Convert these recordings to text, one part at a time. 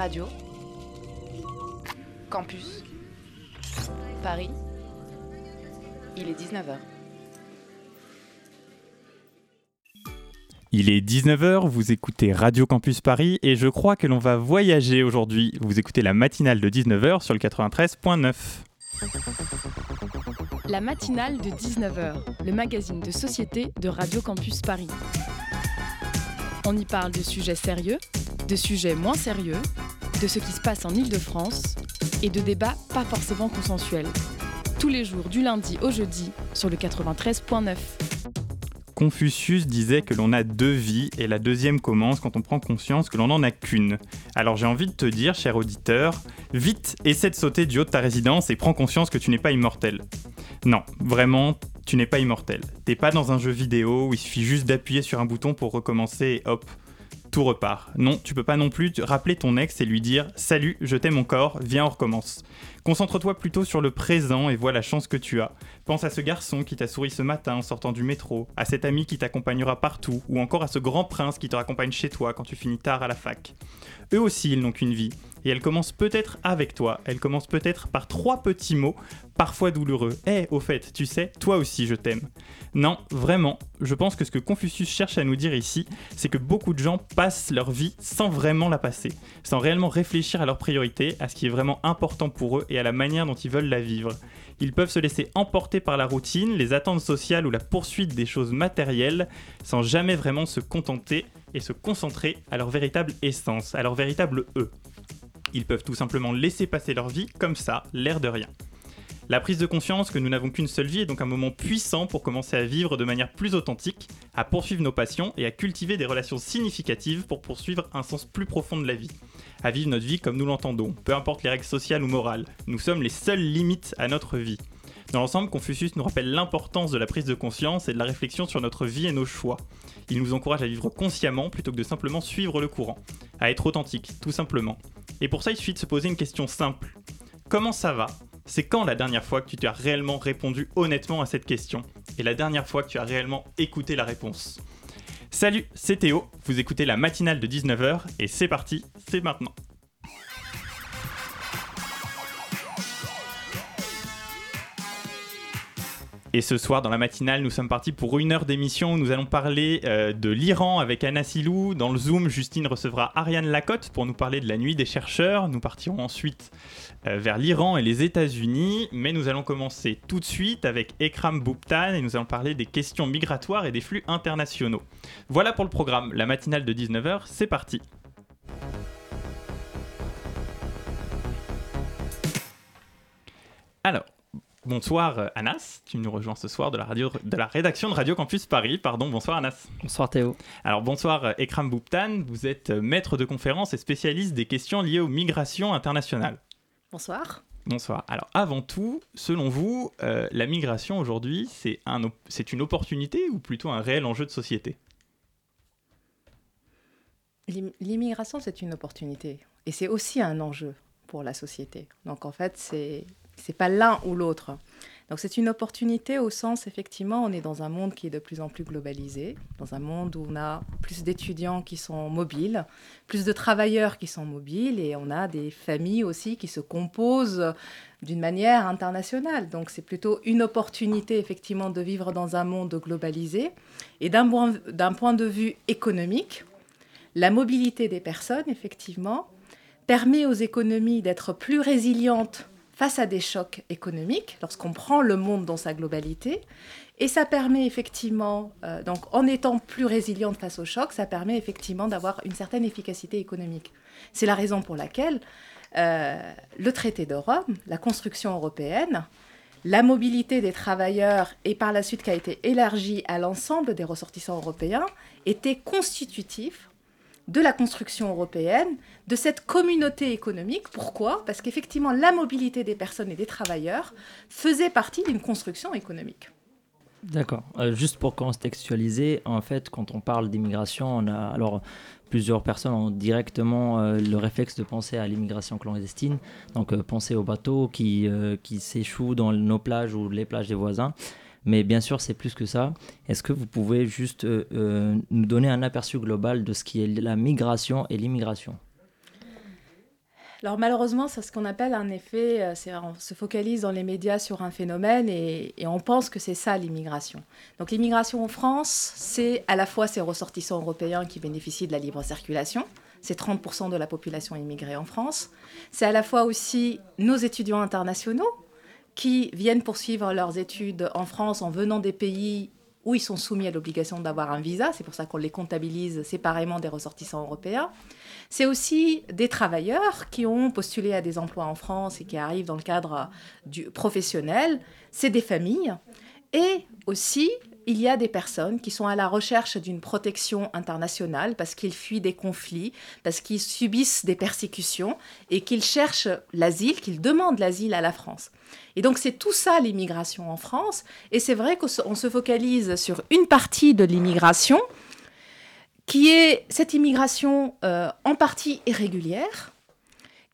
Radio. Campus. Paris. Il est 19h. Il est 19h, vous écoutez Radio Campus Paris et je crois que l'on va voyager aujourd'hui. Vous écoutez la matinale de 19h sur le 93.9. La matinale de 19h, le magazine de société de Radio Campus Paris. On y parle de sujets sérieux, de sujets moins sérieux, de ce qui se passe en Ile-de-France et de débats pas forcément consensuels. Tous les jours du lundi au jeudi sur le 93.9. Confucius disait que l'on a deux vies et la deuxième commence quand on prend conscience que l'on n'en a qu'une. Alors j'ai envie de te dire, cher auditeur, vite, essaie de sauter du haut de ta résidence et prends conscience que tu n'es pas immortel. Non, vraiment, tu n'es pas immortel. T'es pas dans un jeu vidéo où il suffit juste d'appuyer sur un bouton pour recommencer et hop, tout repart. Non, tu peux pas non plus rappeler ton ex et lui dire Salut, je t'aime mon corps, viens, on recommence. Concentre-toi plutôt sur le présent et vois la chance que tu as. Pense à ce garçon qui t'a souri ce matin en sortant du métro, à cet ami qui t'accompagnera partout, ou encore à ce grand prince qui te raccompagne chez toi quand tu finis tard à la fac. Eux aussi, ils n'ont qu'une vie. Et elle commence peut-être avec toi, elle commence peut-être par trois petits mots, parfois douloureux. Eh, au fait, tu sais, toi aussi je t'aime. Non, vraiment, je pense que ce que Confucius cherche à nous dire ici, c'est que beaucoup de gens passent leur vie sans vraiment la passer, sans réellement réfléchir à leurs priorités, à ce qui est vraiment important pour eux et à la manière dont ils veulent la vivre. Ils peuvent se laisser emporter par la routine, les attentes sociales ou la poursuite des choses matérielles, sans jamais vraiment se contenter et se concentrer à leur véritable essence, à leur véritable eux. Ils peuvent tout simplement laisser passer leur vie comme ça, l'air de rien. La prise de conscience que nous n'avons qu'une seule vie est donc un moment puissant pour commencer à vivre de manière plus authentique, à poursuivre nos passions et à cultiver des relations significatives pour poursuivre un sens plus profond de la vie. À vivre notre vie comme nous l'entendons, peu importe les règles sociales ou morales. Nous sommes les seules limites à notre vie. Dans l'ensemble, Confucius nous rappelle l'importance de la prise de conscience et de la réflexion sur notre vie et nos choix. Il nous encourage à vivre consciemment plutôt que de simplement suivre le courant, à être authentique, tout simplement. Et pour ça, il suffit de se poser une question simple. Comment ça va? C'est quand la dernière fois que tu as réellement répondu honnêtement à cette question Et la dernière fois que tu as réellement écouté la réponse? Salut, c'est Théo, vous écoutez la matinale de 19h et c'est parti, c'est maintenant. Et ce soir, dans la matinale, nous sommes partis pour une heure d'émission où nous allons parler euh, de l'Iran avec Anna Silou. Dans le Zoom, Justine recevra Ariane Lacotte pour nous parler de la nuit des chercheurs. Nous partirons ensuite euh, vers l'Iran et les États-Unis. Mais nous allons commencer tout de suite avec Ekram Bouptan et nous allons parler des questions migratoires et des flux internationaux. Voilà pour le programme. La matinale de 19h, c'est parti. Alors, Bonsoir euh, Anas, tu nous rejoins ce soir de la, radio, de la rédaction de Radio Campus Paris. Pardon, bonsoir Anas. Bonsoir Théo. Alors bonsoir euh, Ekram Bouptan, vous êtes euh, maître de conférence et spécialiste des questions liées aux migrations internationales. Bonsoir. Bonsoir. Alors avant tout, selon vous, la migration aujourd'hui, c'est un, une opportunité ou plutôt un réel enjeu de société? L'immigration, c'est une opportunité et c'est aussi un enjeu pour la société. Donc en fait, c'est c'est pas l'un ou l'autre. Donc c'est une opportunité au sens, effectivement, on est dans un monde qui est de plus en plus globalisé, dans un monde où on a plus d'étudiants qui sont mobiles, plus de travailleurs qui sont mobiles, et on a des familles aussi qui se composent d'une manière internationale. Donc c'est plutôt une opportunité, effectivement, de vivre dans un monde globalisé. Et d'un point, point de vue économique, la mobilité des personnes, effectivement, permet aux économies d'être plus résilientes face à des chocs économiques, lorsqu'on prend le monde dans sa globalité. Et ça permet effectivement, euh, donc en étant plus résiliente face aux chocs, ça permet effectivement d'avoir une certaine efficacité économique. C'est la raison pour laquelle euh, le traité de Rome, la construction européenne, la mobilité des travailleurs et par la suite qui a été élargie à l'ensemble des ressortissants européens était constitutif de la construction européenne, de cette communauté économique. Pourquoi? Parce qu'effectivement, la mobilité des personnes et des travailleurs faisait partie d'une construction économique. D'accord. Euh, juste pour contextualiser, en fait, quand on parle d'immigration, on a alors plusieurs personnes ont directement euh, le réflexe de penser à l'immigration clandestine, donc euh, penser aux bateaux qui, qui s'échouent dans nos plages ou les plages des voisins. Mais bien sûr, c'est plus que ça. Est-ce que vous pouvez juste euh, euh, nous donner un aperçu global de ce qui est la migration et l'immigration? Alors malheureusement, c'est ce qu'on appelle un effet, euh, on se focalise dans les médias sur un phénomène et on pense que c'est ça l'immigration. Donc l'immigration en France, c'est à la fois ces ressortissants européens qui bénéficient de la libre circulation, c'est 30% de la population immigrée en France, c'est à la fois aussi nos étudiants internationaux qui viennent poursuivre leurs études en France en venant des pays où ils sont soumis à l'obligation d'avoir un visa, c'est pour ça qu'on les comptabilise séparément des ressortissants européens. C'est aussi des travailleurs qui ont postulé à des emplois en France et qui arrivent dans le cadre du professionnel. C'est des familles. Et aussi, il y a des personnes qui sont à la recherche d'une protection internationale parce qu'ils fuient des conflits, parce qu'ils subissent des persécutions et qu'ils cherchent l'asile, qu'ils demandent l'asile à la France. Et donc c'est tout ça l'immigration en France. Et c'est vrai qu'on se focalise sur une partie de l'immigration qui est cette immigration euh, en partie irrégulière,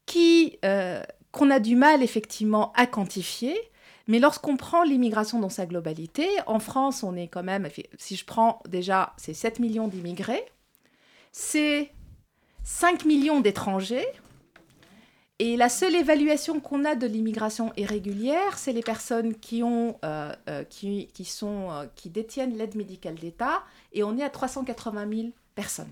qui euh, qu'on a du mal effectivement à quantifier. Mais lorsqu'on prend l'immigration dans sa globalité, en France, on est quand même, si je prends déjà, c'est 7 millions d'immigrés, c'est 5 millions d'étrangers, et la seule évaluation qu'on a de l'immigration irrégulière, c'est les personnes qui, euh, qui, sont, qui détiennent l'aide médicale d'État, et on est à 380 000 personne.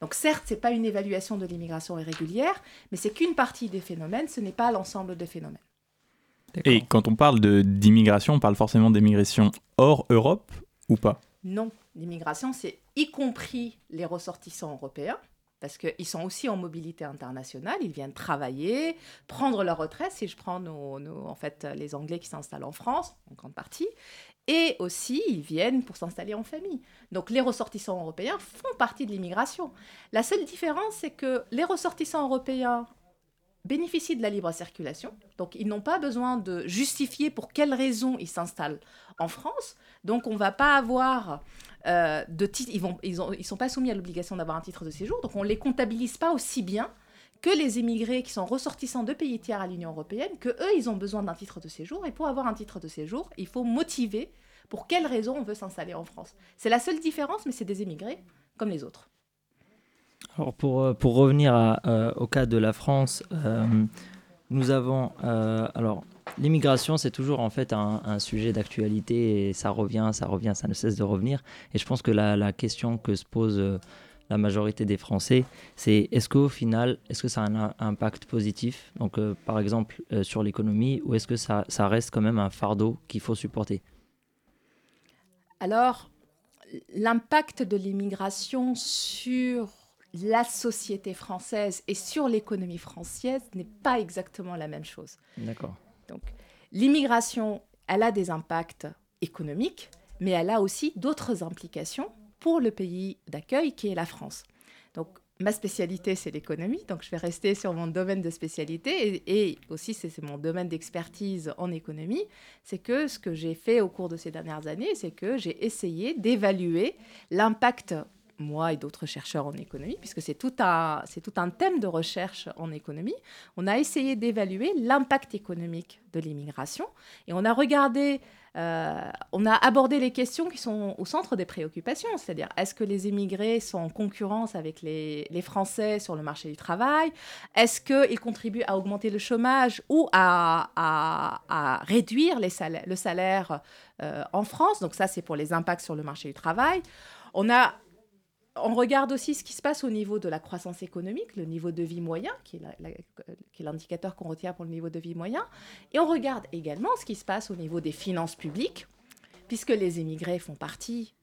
Donc certes, ce n'est pas une évaluation de l'immigration irrégulière, mais c'est qu'une partie des phénomènes, ce n'est pas l'ensemble des phénomènes. Et quand on parle d'immigration, on parle forcément d'immigration hors Europe ou pas? Non, l'immigration, c'est y compris les ressortissants européens, parce qu'ils sont aussi en mobilité internationale, ils viennent travailler, prendre leur retraite, si je prends nos, en fait, les Anglais qui s'installent en France, en grande partie, et aussi ils viennent pour s'installer en famille. Donc les ressortissants européens font partie de l'immigration. La seule différence, c'est que les ressortissants européens bénéficient de la libre circulation, donc ils n'ont pas besoin de justifier pour quelles raisons ils s'installent en France. Donc on ne va pas avoir euh, de titre, ils ne sont pas soumis à l'obligation d'avoir un titre de séjour, donc on ne les comptabilise pas aussi bien que les immigrés qui sont ressortissants de pays tiers à l'Union européenne, que eux, ils ont besoin d'un titre de séjour. Et pour avoir un titre de séjour, il faut motiver pour quelles raisons on veut s'installer en France. C'est la seule différence, mais c'est des immigrés comme les autres. Alors pour, euh, pour revenir euh, au cas de la France, euh, nous avons... alors, l'immigration, c'est toujours en fait un, sujet d'actualité et ça revient, ça revient, ça ne cesse de revenir. Et je pense que la, la question que se pose la majorité des Français, c'est est-ce qu'au final, est-ce que ça a un impact positif, donc par exemple sur l'économie, ou est-ce que ça, ça, reste quand même un fardeau qu'il faut supporter? Alors, l'impact de l'immigration sur la société française et sur l'économie française n'est pas exactement la même chose. D'accord. Donc, l'immigration, elle a des impacts économiques, mais elle a aussi d'autres implications pour le pays d'accueil qui est la France. Donc, ma spécialité, c'est l'économie, donc je vais rester sur mon domaine de spécialité et, aussi c'est mon domaine d'expertise en économie. C'est que ce que j'ai fait au cours de ces dernières années, c'est que j'ai essayé d'évaluer l'impact moi et d'autres chercheurs en économie, puisque c'est tout, un, c'est tout un thème de recherche en économie, on a essayé d'évaluer l'impact économique de l'immigration et on a regardé euh, on a abordé les questions qui sont au centre des préoccupations, c'est-à-dire est-ce que les immigrés sont en concurrence avec les, Français sur le marché du travail Est-ce qu'ils contribuent à augmenter le chômage ou à, réduire les le salaire euh, en France Donc ça, c'est pour les impacts sur le marché du travail. On a on regarde aussi ce qui se passe au niveau de la croissance économique, le niveau de vie moyen, qui est l'indicateur qu'on retient pour le niveau de vie moyen. Et on regarde également ce qui se passe au niveau des finances publiques, puisque les immigrés font partie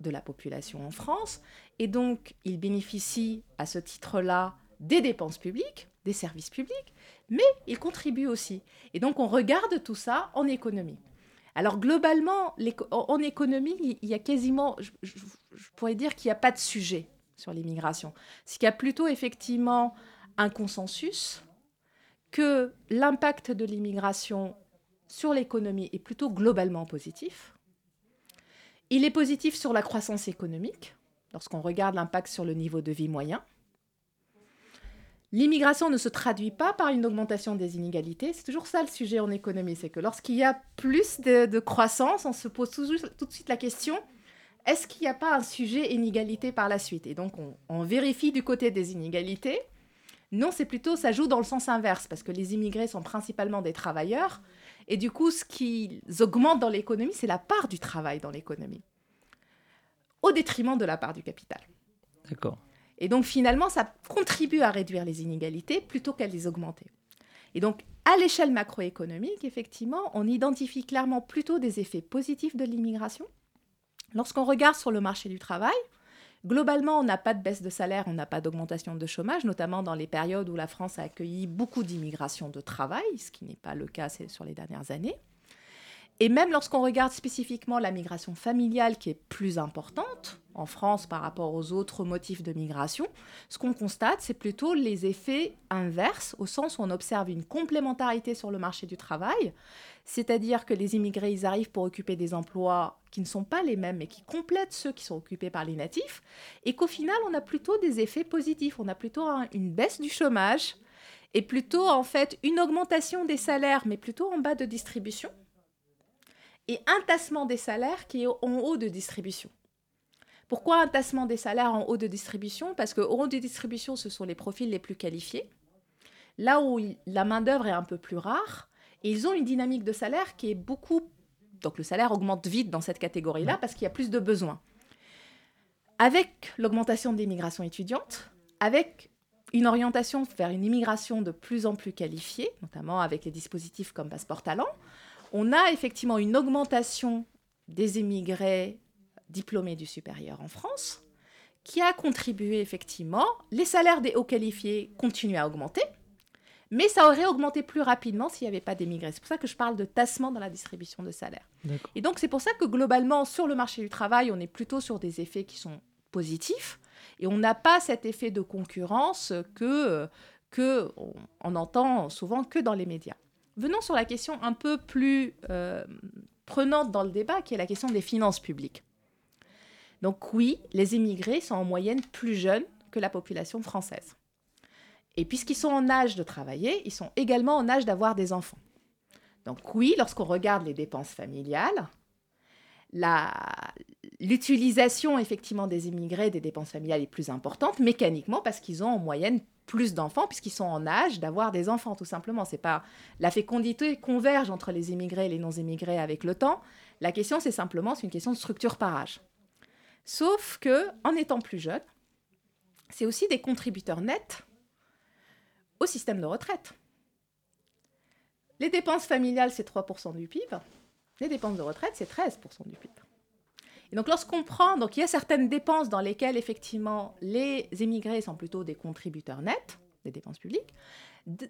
de la population en France. Et donc, ils bénéficient à ce titre-là des dépenses publiques, des services publics, mais ils contribuent aussi. Et donc, on regarde tout ça en économie. Alors globalement, en économie, il y a quasiment, je, pourrais dire qu'il n'y a pas de sujet sur l'immigration. C'est qu'il y a plutôt effectivement un consensus que l'impact de l'immigration sur l'économie est plutôt globalement positif. Il est positif sur la croissance économique, lorsqu'on regarde l'impact sur le niveau de vie moyen. L'immigration ne se traduit pas par une augmentation des inégalités. C'est toujours ça le sujet en économie, c'est que lorsqu'il y a plus de, croissance, on se pose tout, de suite la question, est-ce qu'il n'y a pas un sujet inégalité par la suite? Et donc on, vérifie du côté des inégalités, Non, c'est plutôt, ça joue dans le sens inverse, parce que les immigrés sont principalement des travailleurs, et du coup, ce qui augmente dans l'économie, c'est la part du travail dans l'économie, au détriment de la part du capital. D'accord. Et donc, finalement, ça contribue à réduire les inégalités plutôt qu'à les augmenter. Et donc, à l'échelle macroéconomique, effectivement, on identifie clairement plutôt des effets positifs de l'immigration. Lorsqu'on regarde sur le marché du travail, globalement, on n'a pas de baisse de salaire, on n'a pas d'augmentation de chômage, notamment dans les périodes où la France a accueilli beaucoup d'immigration de travail, ce qui n'est pas le cas sur les dernières années. Et même lorsqu'on regarde spécifiquement la migration familiale qui est plus importante en France par rapport aux autres motifs de migration, ce qu'on constate, c'est plutôt les effets inverses, au sens où on observe une complémentarité sur le marché du travail, c'est-à-dire que les immigrés, ils arrivent pour occuper des emplois qui ne sont pas les mêmes, mais qui complètent ceux qui sont occupés par les natifs, et qu'au final, on a plutôt des effets positifs, on a plutôt une baisse du chômage, et plutôt en fait une augmentation des salaires, mais plutôt en bas de distribution et un tassement des salaires qui est en haut de distribution. Pourquoi un tassement des salaires en haut de distribution? Parce que haut de distribution, ce sont les profils les plus qualifiés, là où la main-d'œuvre est un peu plus rare, et ils ont une dynamique de salaire qui est beaucoup. Donc le salaire augmente vite dans cette catégorie-là parce qu'il y a plus de besoins. Avec l'augmentation des migrations étudiantes, avec une orientation vers une immigration de plus en plus qualifiée, notamment avec les dispositifs comme Passeport Talent, on a effectivement une augmentation des émigrés diplômés du supérieur en France, qui a contribué effectivement. Les salaires des hauts qualifiés continuent à augmenter, mais ça aurait augmenté plus rapidement s'il n'y avait pas d'émigrés. C'est pour ça que je parle de tassement dans la distribution de salaires. Et donc c'est pour ça que globalement, sur le marché du travail, on est plutôt sur des effets qui sont positifs, et on n'a pas cet effet de concurrence que, que on entend souvent que dans les médias. Venons sur la question un peu plus euh, prenante dans le débat, qui est la question des finances publiques. Donc oui, les immigrés sont en moyenne plus jeunes que la population française. Et puisqu'ils sont en âge de travailler, ils sont également en âge d'avoir des enfants. Donc oui, lorsqu'on regarde les dépenses familiales, l'utilisation effectivement des immigrés des dépenses familiales est plus importante mécaniquement parce qu'ils ont en moyenne plus d'enfants puisqu'ils sont en âge d'avoir des enfants tout simplement. C'est la fécondité converge entre les immigrés et les non-immigrés avec le temps. La question c'est simplement c'est une question de structure par âge. Sauf que en étant plus jeune, c'est aussi des contributeurs nets au système de retraite. Les dépenses familiales c'est 3% du PIB, les dépenses de retraite c'est 13% du PIB. Et donc lorsqu'on prend, donc il y a certaines dépenses dans lesquelles effectivement les émigrés sont plutôt des contributeurs nets des dépenses publiques,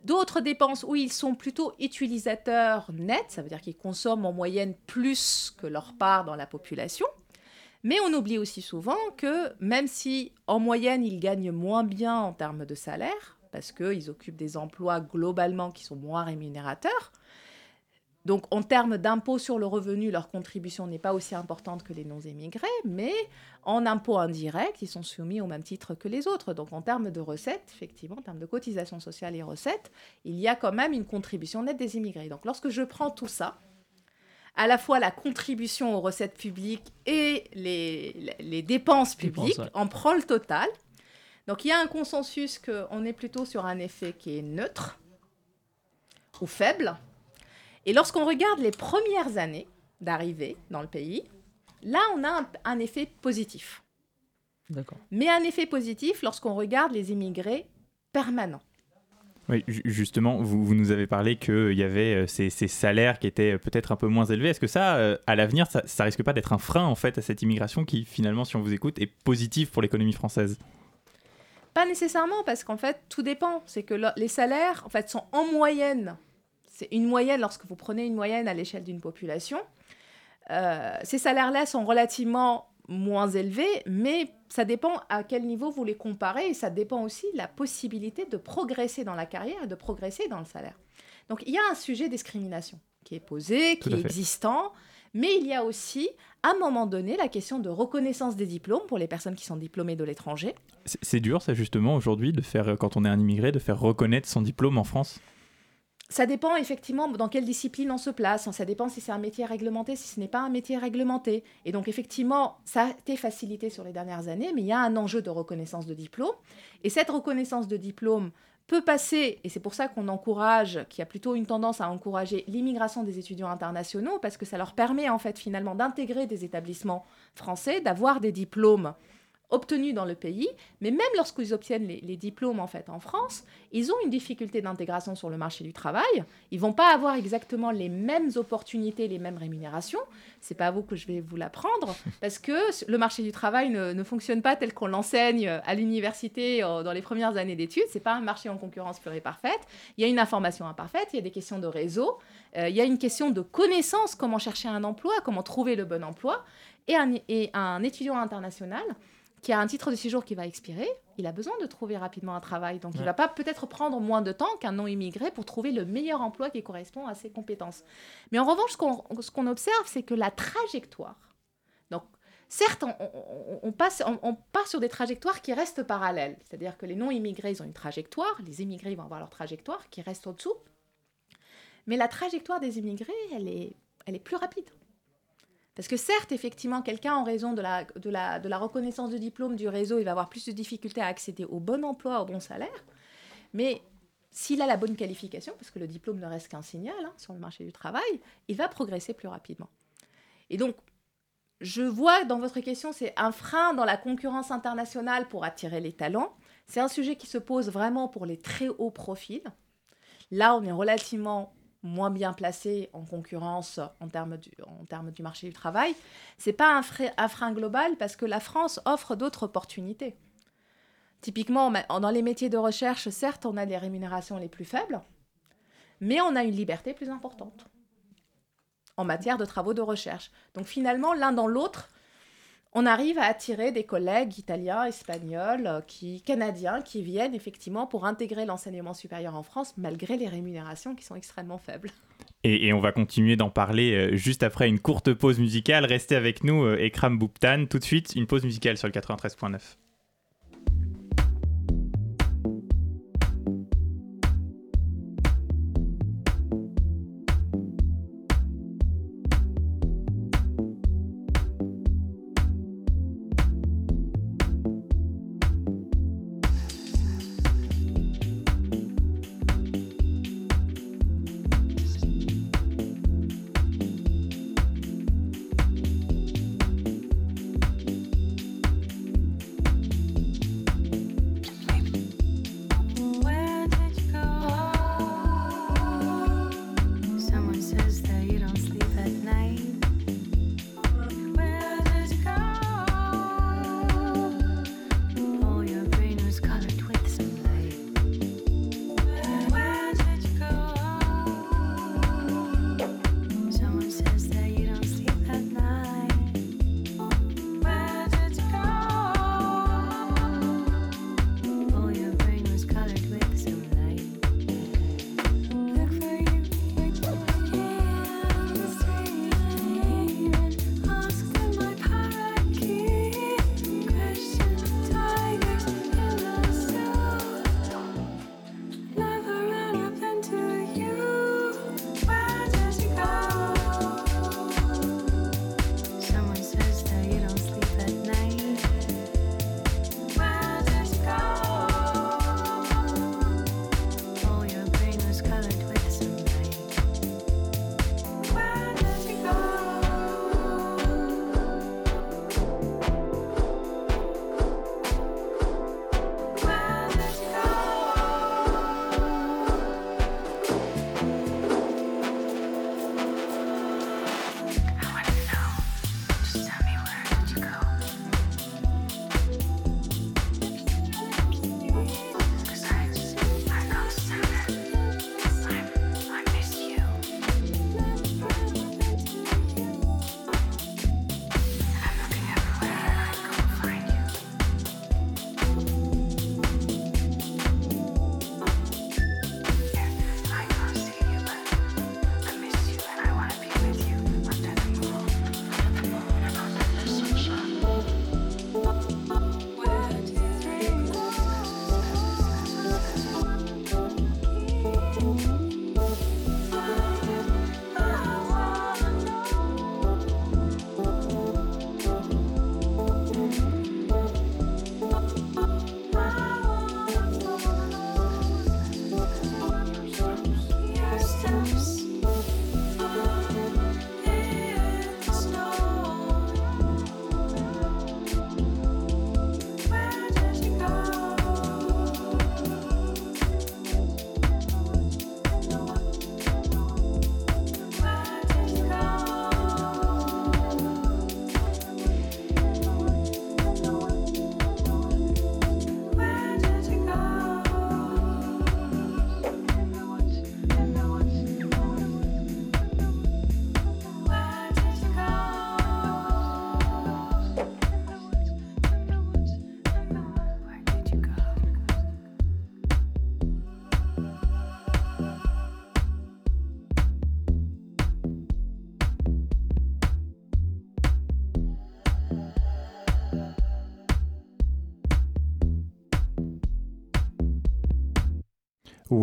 d'autres dépenses où ils sont plutôt utilisateurs nets, ça veut dire qu'ils consomment en moyenne plus que leur part dans la population. Mais on oublie aussi souvent que même si en moyenne ils gagnent moins bien en termes de salaire, parce qu'ils occupent des emplois globalement qui sont moins rémunérateurs, donc en termes d'impôt sur le revenu, leur contribution n'est pas aussi importante que les non-émigrés, mais en impôt indirect, ils sont soumis au même titre que les autres. Donc en termes de recettes, effectivement, en termes de cotisation sociale et recettes, il y a quand même une contribution nette des immigrés. Donc lorsque je prends tout ça, à la fois la contribution aux recettes publiques et les, dépenses publiques, on prend le total. Donc il y a un consensus qu'on est plutôt sur un effet qui est neutre ou faible et lorsqu'on regarde les premières années d'arrivée dans le pays, là, on a un, effet positif. D'accord. Mais un effet positif lorsqu'on regarde les immigrés permanents. Oui, justement, vous, nous avez parlé qu'il y avait euh, ces, salaires qui étaient euh, peut-être un peu moins élevés. Est-ce que ça, euh, à l'avenir, ça, ça risque pas d'être un frein en fait à cette immigration qui, finalement, si on vous écoute, est positive pour l'économie française? Pas nécessairement, parce qu'en fait, tout dépend. C'est que les salaires, en fait, sont en moyenne c'est une moyenne, lorsque vous prenez une moyenne à l'échelle d'une population, euh, ces salaires-là sont relativement moins élevés, mais ça dépend à quel niveau vous les comparez et ça dépend aussi de la possibilité de progresser dans la carrière et de progresser dans le salaire. Donc il y a un sujet de discrimination qui est posé, qui est existant, mais il y a aussi, à un moment donné, la question de reconnaissance des diplômes pour les personnes qui sont diplômées de l'étranger. C'est dur, ça, justement, aujourd'hui, de faire, quand on est un immigré, de faire reconnaître son diplôme en France? Ça dépend effectivement dans quelle discipline on se place. Ça dépend si c'est un métier réglementé, si ce n'est pas un métier réglementé. Et donc effectivement, ça a été facilité sur les dernières années, mais il y a un enjeu de reconnaissance de diplôme. Et cette reconnaissance de diplôme peut passer, et c'est pour ça qu'on encourage, qu'il y a plutôt une tendance à encourager l'immigration des étudiants internationaux, parce que ça leur permet en fait finalement d'intégrer des établissements français, d'avoir des diplômes obtenus dans le pays, mais même lorsqu'ils obtiennent les, diplômes en fait en France, ils ont une difficulté d'intégration sur le marché du travail. Ils vont pas avoir exactement les mêmes opportunités, les mêmes rémunérations. C'est pas à vous que je vais vous l'apprendre, parce que le marché du travail ne, fonctionne pas tel qu'on l'enseigne à l'université euh, dans les premières années d'études. C'est pas un marché en concurrence pure et parfaite. Il y a une information imparfaite, il y a des questions de réseau, euh, il y a une question de connaissance, comment chercher un emploi, comment trouver le bon emploi, et et un étudiant international qui a un titre de séjour qui va expirer, il a besoin de trouver rapidement un travail. Donc, il ne va pas peut-être prendre moins de temps qu'un non-immigré pour trouver le meilleur emploi qui correspond à ses compétences. Mais en revanche, ce qu'on observe, c'est que la trajectoire, donc certes, on, passe, on, part sur des trajectoires qui restent parallèles. C'est-à-dire que les non-immigrés, ils ont une trajectoire, les immigrés vont avoir leur trajectoire qui reste au-dessous. Mais la trajectoire des immigrés, elle est, elle est plus rapide. Parce que certes, effectivement, quelqu'un, en raison de la, reconnaissance de diplôme du réseau, il va avoir plus de difficultés à accéder au bon emploi, au bon salaire. Mais s'il a la bonne qualification, parce que le diplôme ne reste qu'un signal hein, sur le marché du travail, il va progresser plus rapidement. Et donc, je vois dans votre question, c'est un frein dans la concurrence internationale pour attirer les talents. C'est un sujet qui se pose vraiment pour les très hauts profils. Là, on est relativement moins bien placés en concurrence en termes du, en termes du marché du travail, c'est pas un, un, frein global parce que la France offre d'autres opportunités. Typiquement, dans les métiers de recherche, certes, on a des rémunérations les plus faibles, mais on a une liberté plus importante en matière de travaux de recherche. Donc finalement, l'un dans l'autre, on arrive à attirer des collègues italiens, espagnols, euh, qui, canadiens qui viennent effectivement pour intégrer l'enseignement supérieur en France malgré les rémunérations qui sont extrêmement faibles. Et, on va continuer d'en parler euh, juste après une courte pause musicale. Restez avec nous, euh, Ekram Bouptan. Tout de suite, une pause musicale sur le 93.9.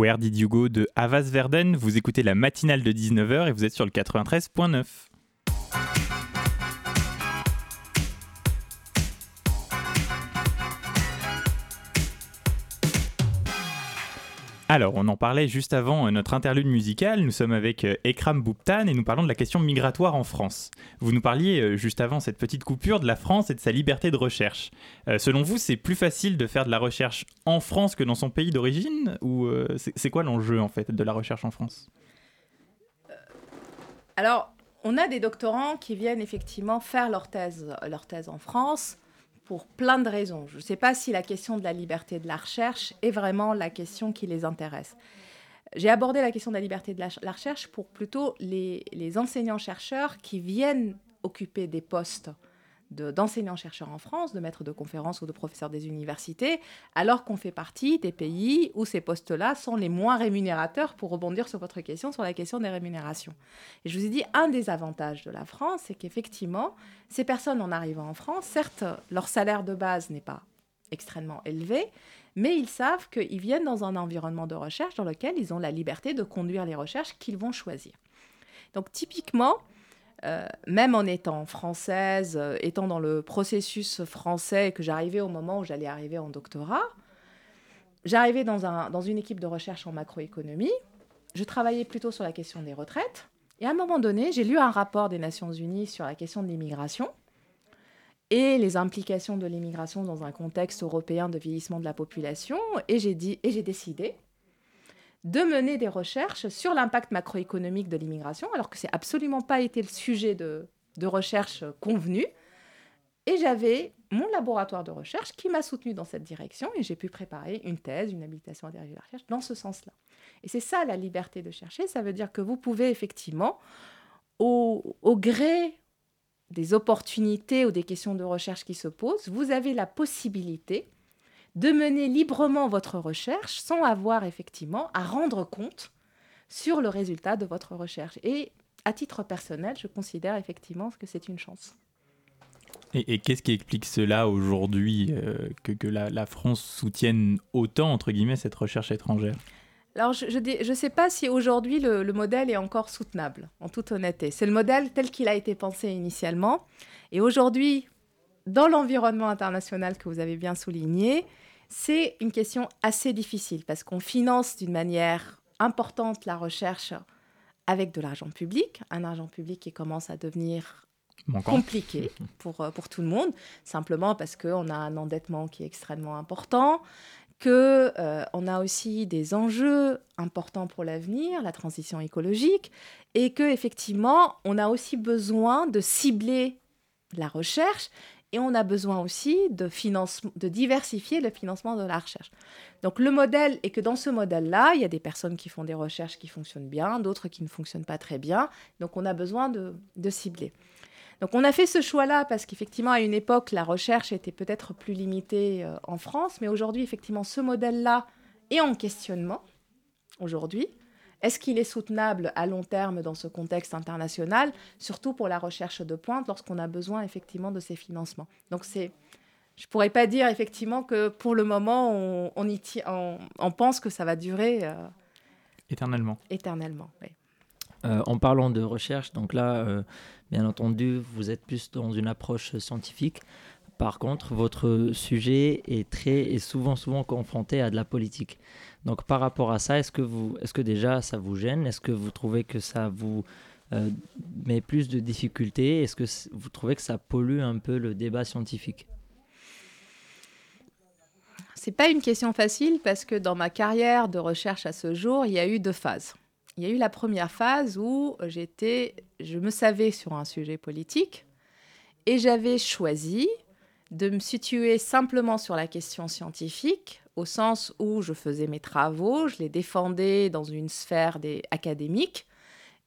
Where Did de Avas Verden. Vous écoutez la matinale de 19h et vous êtes sur le 93.9. Alors, on en parlait juste avant euh, notre interlude musical. Nous sommes avec euh, Ekram Bouptan et nous parlons de la question migratoire en France. Vous nous parliez euh, juste avant cette petite coupure de la France et de sa liberté de recherche. selon vous, c'est plus facile de faire de la recherche en France que dans son pays d'origine Ou c'est quoi l'enjeu en fait de la recherche en France? Alors, on a des doctorants qui viennent effectivement faire leur thèse, leur thèse en France pour plein de raisons. Je ne sais pas si la question de la liberté de la recherche est vraiment la question qui les intéresse. J'ai abordé la question de la liberté de la, recherche pour plutôt les enseignants-chercheurs qui viennent occuper des postes d'enseignants-chercheurs en France, de maîtres de conférences ou de professeurs des universités, alors qu'on fait partie des pays où ces postes-là sont les moins rémunérateurs, pour rebondir sur votre question sur la question des rémunérations. Et je vous ai dit, un des avantages de la France, c'est qu'effectivement, ces personnes en arrivant en France, certes, leur salaire de base n'est pas extrêmement élevé, mais ils savent qu'ils viennent dans un environnement de recherche dans lequel ils ont la liberté de conduire les recherches qu'ils vont choisir. Donc typiquement, euh, même en étant française, euh, étant dans le processus français, que j'arrivais au moment où j'allais arriver en doctorat, j'arrivais dans, un, dans une équipe de recherche en macroéconomie. Je travaillais plutôt sur la question des retraites. Et à un moment donné, j'ai lu un rapport des Nations Unies sur la question de l'immigration et les implications de l'immigration dans un contexte européen de vieillissement de la population. Et j'ai dit, et j'ai décidé de mener des recherches sur l'impact macroéconomique de l'immigration, alors que ce n'est absolument pas été le sujet de, recherche convenu. Et j'avais mon laboratoire de recherche qui m'a soutenu dans cette direction et j'ai pu préparer une thèse, une habilitation à diriger la recherche dans ce sens-là. Et c'est ça la liberté de chercher, ça veut dire que vous pouvez effectivement, au, au gré des opportunités ou des questions de recherche qui se posent, vous avez la possibilité de mener librement votre recherche sans avoir effectivement à rendre compte sur le résultat de votre recherche. Et à titre personnel, je considère effectivement que c'est une chance. Et, qu'est-ce qui explique cela aujourd'hui, euh, que, la, France soutienne autant, entre guillemets, cette recherche étrangère? Alors, je ne sais pas si aujourd'hui le, le, modèle est encore soutenable, en toute honnêteté. C'est le modèle tel qu'il a été pensé initialement. Et aujourd'hui, dans l'environnement international que vous avez bien souligné, c'est une question assez difficile parce qu'on finance d'une manière importante la recherche avec de l'argent public, un argent public qui commence à devenir compliqué pour, euh, pour tout le monde, simplement parce qu'on a un endettement qui est extrêmement important, qu'on euh, on a aussi des enjeux importants pour l'avenir, la transition écologique, et que effectivement, on a aussi besoin de cibler la recherche et on a besoin aussi de, diversifier le financement de la recherche. Donc le modèle est que dans ce modèle-là, il y a des personnes qui font des recherches qui fonctionnent bien, d'autres qui ne fonctionnent pas très bien. Donc on a besoin de, cibler. Donc on a fait ce choix-là parce qu'effectivement, à une époque, la recherche était peut-être plus limitée euh, en France, mais aujourd'hui, effectivement, ce modèle-là est en questionnement aujourd'hui. Est-ce qu'il est soutenable à long terme dans ce contexte international, surtout pour la recherche de pointe, lorsqu'on a besoin effectivement de ces financements? Donc c'est, je pourrais pas dire effectivement que pour le moment on, y on, pense que ça va durer euh, éternellement. Éternellement, oui. Euh, en parlant de recherche, donc là, euh, bien entendu, vous êtes plus dans une approche scientifique. Par contre, votre sujet est très et souvent souvent confronté à de la politique. Donc par rapport à ça, est-ce que, vous, est-ce que déjà ça vous gêne? Est-ce que vous trouvez que ça vous euh, met plus de difficultés? Est-ce que vous trouvez que ça pollue un peu le débat scientifique? C'est pas une question facile parce que dans ma carrière de recherche à ce jour, il y a eu deux phases. Il y a eu la première phase où j'étais, je me savais sur un sujet politique et j'avais choisi de me situer simplement sur la question scientifique au sens où je faisais mes travaux, je les défendais dans une sphère des, académique.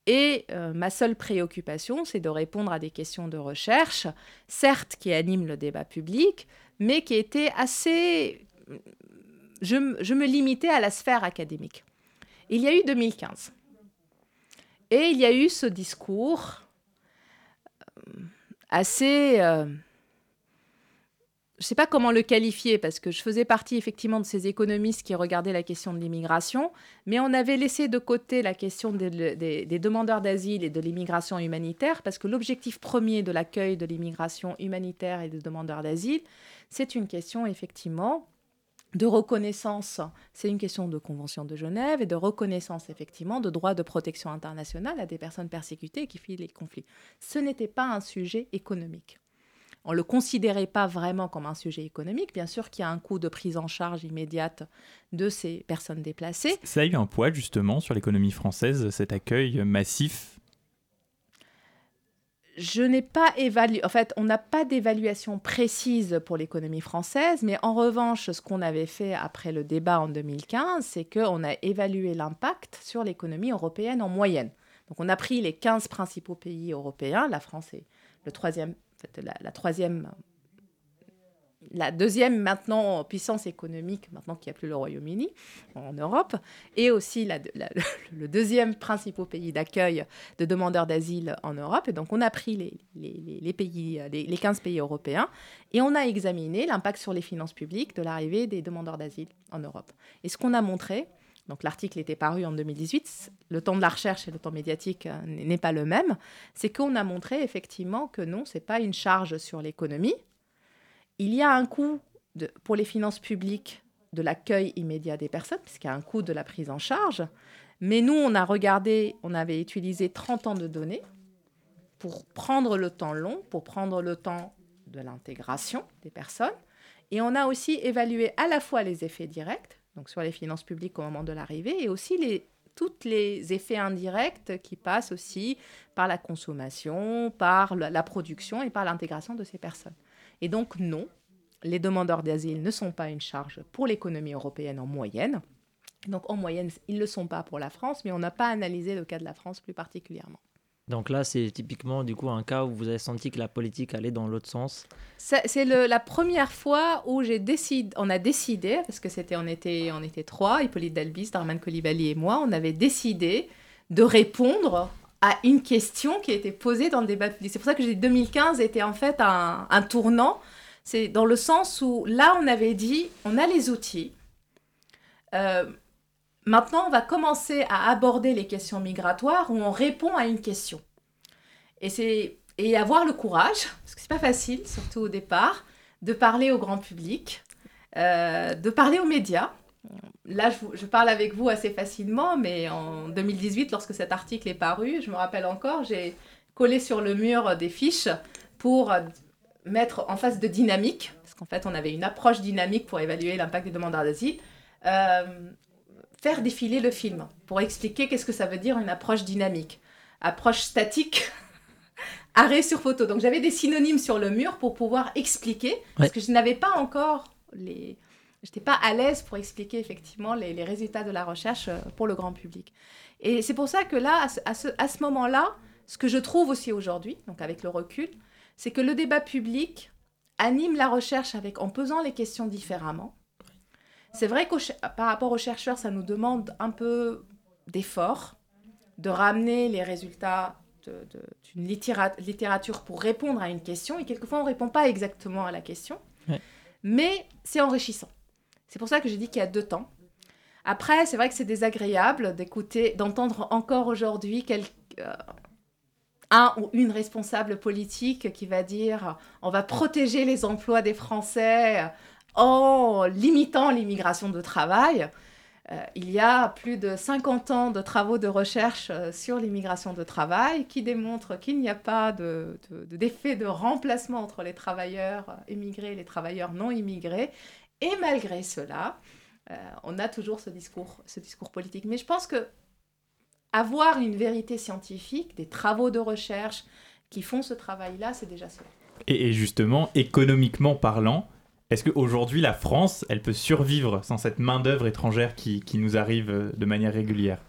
Et euh, ma seule préoccupation, c'est de répondre à des questions de recherche, certes qui animent le débat public, mais qui étaient assez... Je, me limitais à la sphère académique. Il y a eu 2015. Et il y a eu ce discours euh, assez... Euh, je ne sais pas comment le qualifier, parce que je faisais partie effectivement de ces économistes qui regardaient la question de l'immigration, mais on avait laissé de côté la question des, demandeurs d'asile et de l'immigration humanitaire, parce que l'objectif premier de l'accueil de l'immigration humanitaire et des demandeurs d'asile, c'est une question effectivement de reconnaissance, c'est une question de Convention de Genève et de reconnaissance effectivement de droits de protection internationale à des personnes persécutées qui fuient les conflits. Ce n'était pas un sujet économique on ne le considérait pas vraiment comme un sujet économique. Bien sûr qu'il y a un coût de prise en charge immédiate de ces personnes déplacées. Ça a eu un poids justement sur l'économie française, cet accueil massif? Je n'ai pas évalué, en fait, on n'a pas d'évaluation précise pour l'économie française, mais en revanche, ce qu'on avait fait après le débat en 2015, c'est qu'on a évalué l'impact sur l'économie européenne en moyenne. Donc on a pris les 15 principaux pays européens, la France est le troisième la, troisième, la deuxième maintenant puissance économique, maintenant qu'il n'y a plus le Royaume-Uni en Europe, et aussi le deuxième principal pays d'accueil de demandeurs d'asile en Europe. Et donc on a pris les, les, pays, les, les 15 pays européens et on a examiné l'impact sur les finances publiques de l'arrivée des demandeurs d'asile en Europe. Et ce qu'on a montré, donc l'article était paru en 2018, le temps de la recherche et le temps médiatique euh, n'est pas le même, c'est qu'on a montré effectivement que non, ce n'est pas une charge sur l'économie. Il y a un coût pour les finances publiques de l'accueil immédiat des personnes, puisqu'il y a un coût de la prise en charge. Mais nous, on a regardé, on avait utilisé 30 ans de données pour prendre le temps long, pour prendre le temps de l'intégration des personnes. Et on a aussi évalué à la fois les effets directs, donc sur les finances publiques au moment de l'arrivée, et aussi les, tous les effets indirects qui passent aussi par la consommation, par la production et par l'intégration de ces personnes. Et donc non, les demandeurs d'asile ne sont pas une charge pour l'économie européenne en moyenne. Donc en moyenne, ils ne le sont pas pour la France, mais on n'a pas analysé le cas de la France plus particulièrement. Donc là, c'est typiquement du coup un cas où vous avez senti que la politique allait dans l'autre sens. C'est la première fois où j'ai décidé, on a décidé, parce que c'était on était on était trois, Hippolyte Dalbis, Darman Colibali et moi, on avait décidé de répondre à une question qui était posée dans le débat public. C'est pour ça que j'ai 2015 était en fait un, un tournant. C'est dans le sens où là, on avait dit, on a les outils. Euh, Maintenant, on va commencer à aborder les questions migratoires où on répond à une question. Et c'est et avoir le courage, parce que c'est pas facile, surtout au départ, de parler au grand public, euh, de parler aux médias. Là, je, parle avec vous assez facilement, mais en 2018, lorsque cet article est paru, je me rappelle encore, j'ai collé sur le mur des fiches pour mettre en face de dynamique, parce qu'en fait, on avait une approche dynamique pour évaluer l'impact des demandeurs d'asile. Euh, faire défiler le film pour expliquer qu'est-ce que ça veut dire une approche dynamique. Approche statique, arrêt sur photo. Donc j'avais des synonymes sur le mur pour pouvoir expliquer, parce que je n'avais pas encore les... Je n'étais pas à l'aise pour expliquer effectivement les, résultats de la recherche euh, pour le grand public. Et c'est pour ça que là, à ce, à ce moment-là, ce que je trouve aussi aujourd'hui, donc avec le recul, c'est que le débat public anime la recherche avec, en posant les questions différemment, c'est vrai que par rapport aux chercheurs, ça nous demande un peu d'effort, de ramener les résultats d'une littérature pour répondre à une question. Et quelquefois, on ne répond pas exactement à la question. Mais c'est enrichissant. C'est pour ça que j'ai dit qu'il y a deux temps. Après, c'est vrai que c'est désagréable d'écouter, d'entendre encore aujourd'hui euh, un ou une responsable politique qui va dire on va protéger les emplois des Français en limitant l'immigration de travail. Euh, il y a plus de 50 ans de travaux de recherche euh, sur l'immigration de travail qui démontrent qu'il n'y a pas d'effet de, de, remplacement entre les travailleurs immigrés et les travailleurs non immigrés. Et malgré cela, euh, on a toujours ce discours, ce discours politique. Mais je pense que avoir une vérité scientifique, des travaux de recherche qui font ce travail-là, c'est déjà cela. et justement, économiquement parlant, est-ce qu'aujourd'hui, la France, elle peut survivre sans cette main-d'œuvre étrangère qui, nous arrive euh, de manière régulière?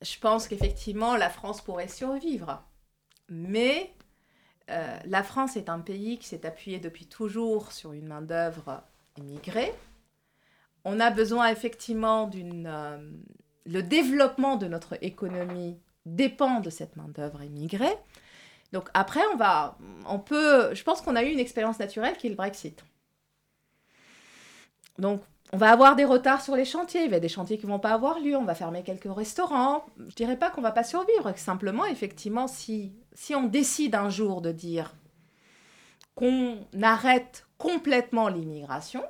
Je pense qu'effectivement, la France pourrait survivre. Mais euh, la France est un pays qui s'est appuyé depuis toujours sur une main-d'œuvre immigrée. On a besoin effectivement d'une. Euh, le développement de notre économie dépend de cette main-d'œuvre immigrée. Donc après, on va, on peut, je pense qu'on a eu une expérience naturelle qui est le Brexit. Donc on va avoir des retards sur les chantiers, il y a des chantiers qui vont pas avoir lieu, on va fermer quelques restaurants. Je dirais pas qu'on va pas survivre, simplement effectivement si si on décide un jour de dire qu'on arrête complètement l'immigration,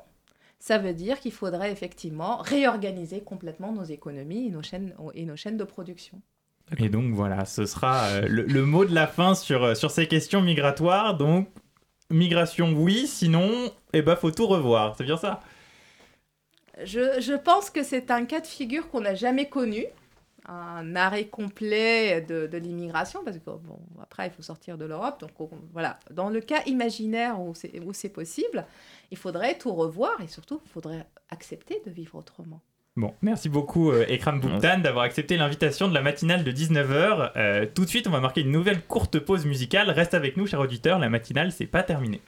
ça veut dire qu'il faudrait effectivement réorganiser complètement nos économies nos chaînes, et nos chaînes de production. Et donc voilà, ce sera euh, le, mot de la fin sur, euh, sur ces questions migratoires. Donc, migration, oui, sinon, eh ben, faut tout revoir. C'est bien ça? Je, je, pense que c'est un cas de figure qu'on n'a jamais connu. Un arrêt complet de, de l'immigration, parce que bon, après, il faut sortir de l'Europe. Donc, voilà, dans le cas imaginaire où c'est possible, il faudrait tout revoir et surtout, il faudrait accepter de vivre autrement. Bon, merci beaucoup euh, Ekram Bouktan d'avoir accepté l'invitation de la matinale de 19h. Euh, tout de suite, on va marquer une nouvelle courte pause musicale. Reste avec nous, cher auditeur, la matinale, c'est pas terminé.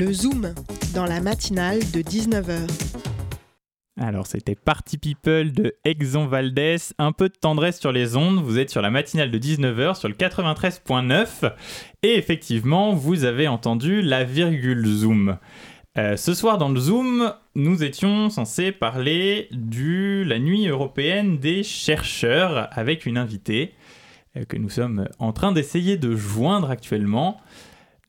Le Zoom, dans la matinale de 19h. Alors c'était Party People de Exon Valdez, un peu de tendresse sur les ondes, vous êtes sur la matinale de 19h sur le 93.9 et effectivement vous avez entendu la virgule Zoom. Euh, ce soir dans le Zoom, nous étions censés parler de la nuit européenne des chercheurs avec une invitée euh, que nous sommes en train d'essayer de joindre actuellement.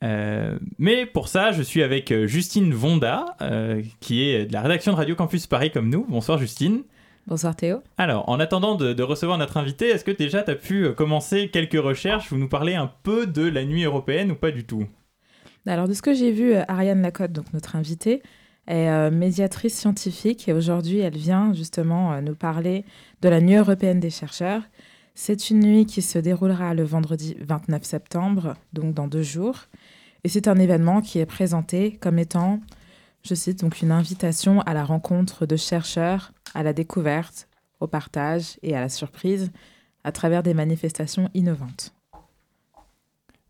Euh, mais pour ça, je suis avec euh, Justine Vonda, euh, qui est de la rédaction de Radio Campus Paris comme nous. Bonsoir Justine. Bonsoir Théo. Alors, en attendant de, recevoir notre invité, est-ce que déjà tu as pu commencer quelques recherches Vous nous parler un peu de la nuit européenne ou pas du tout? Alors, de ce que j'ai vu, Ariane Lacotte, donc notre invitée, est médiatrice scientifique et aujourd'hui, elle vient justement nous parler de la nuit européenne des chercheurs. C'est une nuit qui se déroulera le vendredi 29 septembre, donc dans deux jours. Et c'est un événement qui est présenté comme étant, je cite, donc une invitation à la rencontre de chercheurs, à la découverte, au partage et à la surprise à travers des manifestations innovantes.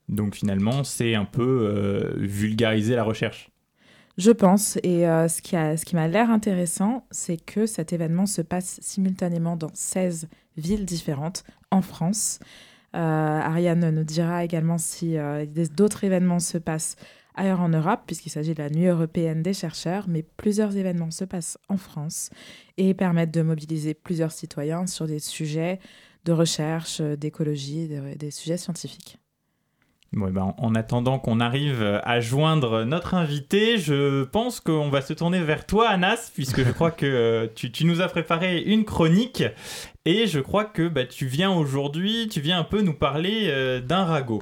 Donc finalement, c'est un peu euh, vulgariser la recherche. Je pense, et euh, ce qui, a, ce qui m'a l'air intéressant, c'est que cet événement se passe simultanément dans 16 villes différentes en France. Euh, Ariane nous dira également si d'autres événements se passent ailleurs en Europe, puisqu'il s'agit de la Nuit européenne des chercheurs, mais plusieurs événements se passent en France et permettent de mobiliser plusieurs citoyens sur des sujets de recherche, d'écologie, des, sujets scientifiques. Ben, en attendant qu'on arrive à joindre notre invité, je pense qu'on va se tourner vers toi, Anas, puisque je crois que euh, tu, nous as préparé une chronique et je crois que bah, tu viens aujourd'hui, tu viens un peu nous parler euh, d'un ragot.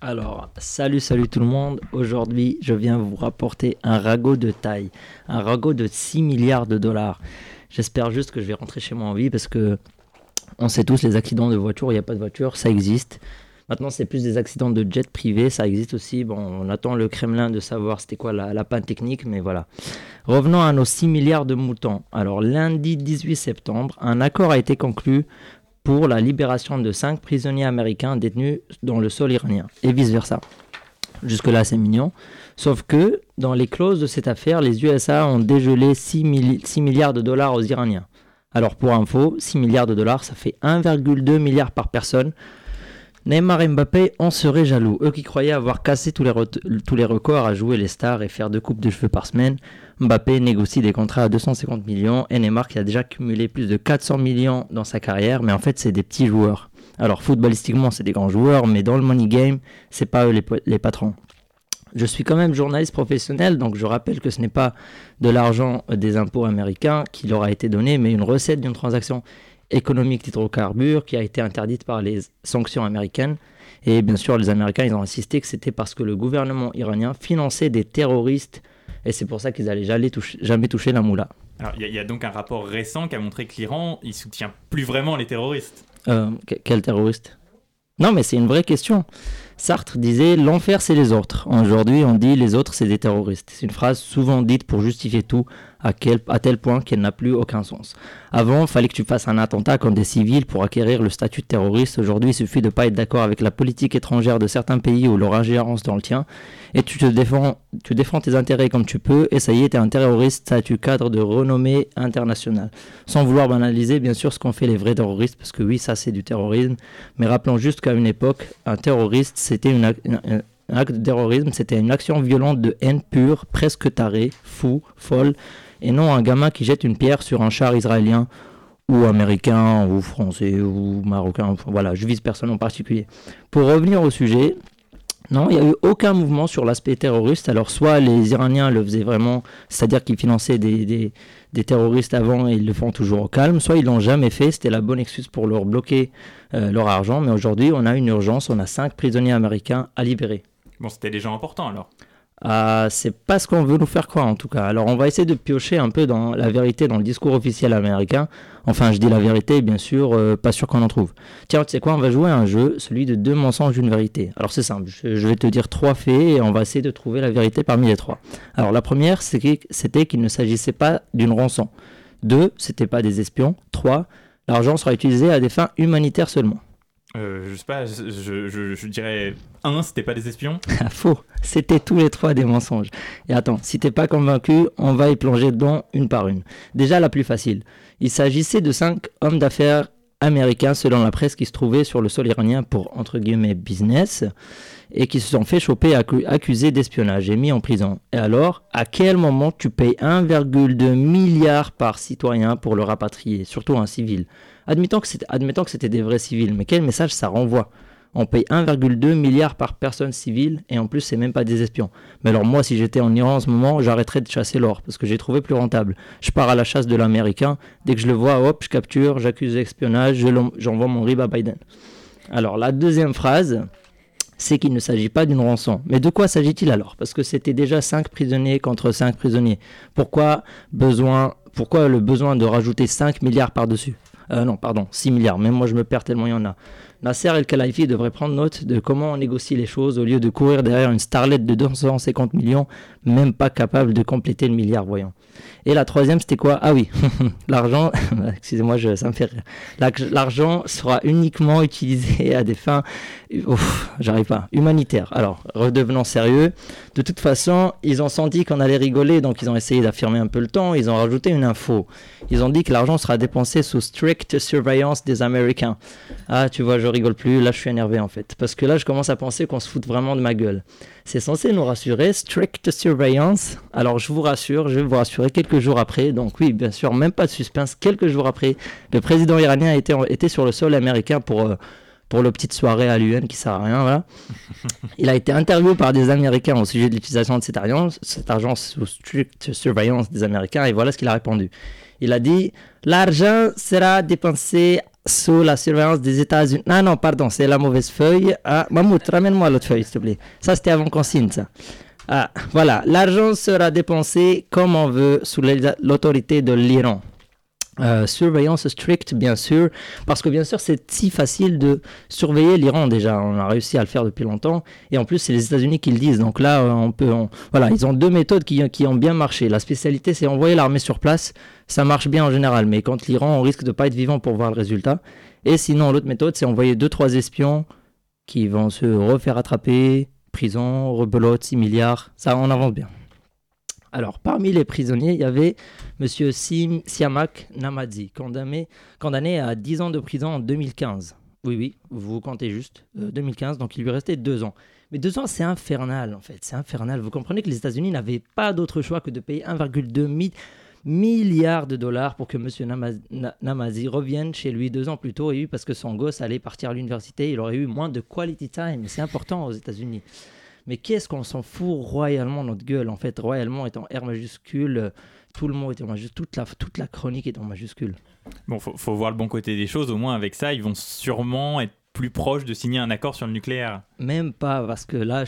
Alors, salut, salut tout le monde. Aujourd'hui, je viens vous rapporter un ragot de taille. Un ragot de 6 milliards de dollars. J'espère juste que je vais rentrer chez moi en vie parce que on sait tous les accidents de voiture, il n'y a pas de voiture, ça existe. Maintenant, c'est plus des accidents de jet privé, ça existe aussi. Bon, on attend le Kremlin de savoir c'était quoi la, la panne technique, mais voilà. Revenons à nos 6 milliards de moutons. Alors, lundi 18 septembre, un accord a été conclu pour la libération de cinq prisonniers américains détenus dans le sol iranien, et vice-versa. Jusque-là, c'est mignon. Sauf que, dans les clauses de cette affaire, les USA ont dégelé 6, milliards de dollars aux Iraniens. Alors, pour info, 6 milliards de dollars, ça fait 1,2 milliard par personne. Neymar et Mbappé en seraient jaloux. Eux qui croyaient avoir cassé tous les, records à jouer les stars et faire deux coupes de cheveux par semaine, Mbappé négocie des contrats à 250 millions et Neymar qui a déjà cumulé plus de 400 millions dans sa carrière, mais en fait c'est des petits joueurs. Alors footballistiquement c'est des grands joueurs, mais dans le money game c'est pas eux les, patrons. Je suis quand même journaliste professionnel, donc je rappelle que ce n'est pas de l'argent des impôts américains qui leur a été donné, mais une recette d'une transaction économique d'hydrocarbures qui a été interdite par les sanctions américaines. Et bien sûr, les Américains, ils ont insisté que c'était parce que le gouvernement iranien finançait des terroristes et c'est pour ça qu'ils n'allaient jamais, toucher, jamais toucher la moula. Alors, il y, a donc un rapport récent qui a montré que l'Iran, il soutient plus vraiment les terroristes. Euh, quel terroriste Non, mais c'est une vraie question. Sartre disait L'enfer, c'est les autres. Aujourd'hui, on dit Les autres, c'est des terroristes. C'est une phrase souvent dite pour justifier tout, à, quel, à tel point qu'elle n'a plus aucun sens. Avant, il fallait que tu fasses un attentat contre des civils pour acquérir le statut de terroriste. Aujourd'hui, il suffit de ne pas être d'accord avec la politique étrangère de certains pays ou leur ingérence dans le tien, et tu te défends, tu défends tes intérêts comme tu peux, et ça y est, tu es un terroriste, statut cadre de renommée internationale. Sans vouloir banaliser, bien sûr, ce qu'ont fait les vrais terroristes, parce que oui, ça c'est du terrorisme, mais rappelons juste qu'à une époque, un terroriste, c'était un acte de terrorisme, c'était une action violente de haine pure, presque tarée, fou, folle, et non un gamin qui jette une pierre sur un char israélien ou américain ou français ou marocain, voilà, je vise personne en particulier. Pour revenir au sujet, non, il n'y a eu aucun mouvement sur l'aspect terroriste. Alors soit les Iraniens le faisaient vraiment, c'est-à-dire qu'ils finançaient des, terroristes avant ils le font toujours au calme, soit ils l'ont jamais fait, c'était la bonne excuse pour leur bloquer euh, leur argent. Mais aujourd'hui, on a une urgence, on a cinq prisonniers américains à libérer. Bon, c'était des gens importants alors euh, c'est pas ce qu'on veut nous faire croire en tout cas. Alors on va essayer de piocher un peu dans la vérité dans le discours officiel américain. Enfin, je dis la vérité, bien sûr, euh, pas sûr qu'on en trouve. Tiens, tu sais quoi, on va jouer à un jeu, celui de deux mensonges, une vérité. Alors c'est simple, je, vais te dire trois faits et on va essayer de trouver la vérité parmi les trois. Alors la première, c'était qu'il ne s'agissait pas d'une rançon. Deux, c'était pas des espions. Trois, l'argent sera utilisé à des fins humanitaires seulement. Euh, je sais pas, je, dirais un, c'était pas des espions ah, Faux, c'était tous les trois des mensonges. Et attends, si t'es pas convaincu, on va y plonger dedans une par une. Déjà la plus facile. Il s'agissait de cinq hommes d'affaires américains selon la presse qui se trouvaient sur le sol iranien pour entre guillemets business et qui se sont fait choper accusés d'espionnage et mis en prison. Et alors, à quel moment tu payes 1,2 milliard par citoyen pour le rapatrier, surtout un civil Admettons que c'était des vrais civils, mais quel message ça renvoie? On paye 1,2 milliard par personne civile et en plus c'est même pas des espions. Mais alors moi si j'étais en Iran en ce moment, j'arrêterais de chasser l'or parce que j'ai trouvé plus rentable. Je pars à la chasse de l'américain, dès que je le vois, hop, je capture, j'accuse d'espionnage, j'envoie mon rib à Biden. Alors la deuxième phrase, c'est qu'il ne s'agit pas d'une rançon. Mais de quoi s'agit-il alors? Parce que c'était déjà 5 prisonniers contre 5 prisonniers. Pourquoi besoin pourquoi le besoin de rajouter 5 milliards par-dessus? Euh, Non, pardon, 6 milliards. Même moi, je me perds tellement il y en a. Nasser El-Khelaifi devrait prendre note de comment on négocie les choses au lieu de courir derrière une starlette de 250 millions, même pas capable de compléter le milliard, voyons. Et la troisième, c'était quoi? Ah oui, l'argent, excusez-moi, ça me fait. L'argent sera uniquement utilisé à des fins, j'arrive pas, humanitaires. Alors, redevenons sérieux. De toute façon, ils ont senti qu'on allait rigoler, donc ils ont essayé d'affirmer un peu le temps. Ils ont rajouté une info. Ils ont dit que l'argent sera dépensé sous strict surveillance des Américains. Ah, tu vois, je rigole plus. Là, je suis énervé en fait. Parce que là, je commence à penser qu'on se fout vraiment de ma gueule. C'est censé nous rassurer, strict surveillance. Alors, je vous rassure, je vais vous rassurer quelques jours après. Donc, oui, bien sûr, même pas de suspense. Quelques jours après, le président iranien était, était sur le sol américain pour. Euh, pour le petite soirée à l'UN qui sert à rien. Voilà. Il a été interviewé par des Américains au sujet de l'utilisation de cet argent, cet argent sous stricte surveillance des Américains, et voilà ce qu'il a répondu. Il a dit L'argent sera dépensé sous la surveillance des États-Unis. Non, non, pardon, c'est la mauvaise feuille. Ah, Mamoud, ramène-moi l'autre feuille, s'il te plaît. Ça, c'était avant qu'on signe ça. Ah, voilà, l'argent sera dépensé comme on veut sous l'autorité de l'Iran. Euh, surveillance stricte, bien sûr, parce que bien sûr, c'est si facile de surveiller l'Iran déjà. On a réussi à le faire depuis longtemps, et en plus, c'est les États-Unis qui le disent. Donc là, euh, on peut, voilà, ils ont deux méthodes qui, ont bien marché. La spécialité, c'est envoyer l'armée sur place. Ça marche bien en général, mais quand l'Iran, on risque de pas être vivant pour voir le résultat. Et sinon, l'autre méthode, c'est envoyer deux trois espions qui vont se refaire attraper, prison, rebelote, 6 milliards. Ça, on avance bien. Alors, parmi les prisonniers, il y avait M. Siamak Namadzi, condamné, condamné à 10 ans de prison en 2015. Oui, oui, vous comptez juste, 2015, euh, donc il lui restait deux ans. Mais deux ans, c'est infernal, en fait, c'est infernal. Vous comprenez que les États-Unis n'avaient pas d'autre choix que de payer 1,2 milliard de dollars pour que M. Namazi revienne chez lui deux ans plus tôt, et parce que son gosse allait partir à l'université, il aurait eu moins de quality time. C'est important aux États-Unis. Mais qu'est-ce qu'on s'en fout royalement notre gueule En fait, royalement en R majuscule, tout le mot est en majuscule, toute la, toute la chronique est en majuscule. Bon, faut, faut voir le bon côté des choses. Au moins, avec ça, ils vont sûrement être plus proches de signer un accord sur le nucléaire. Même pas, parce que la,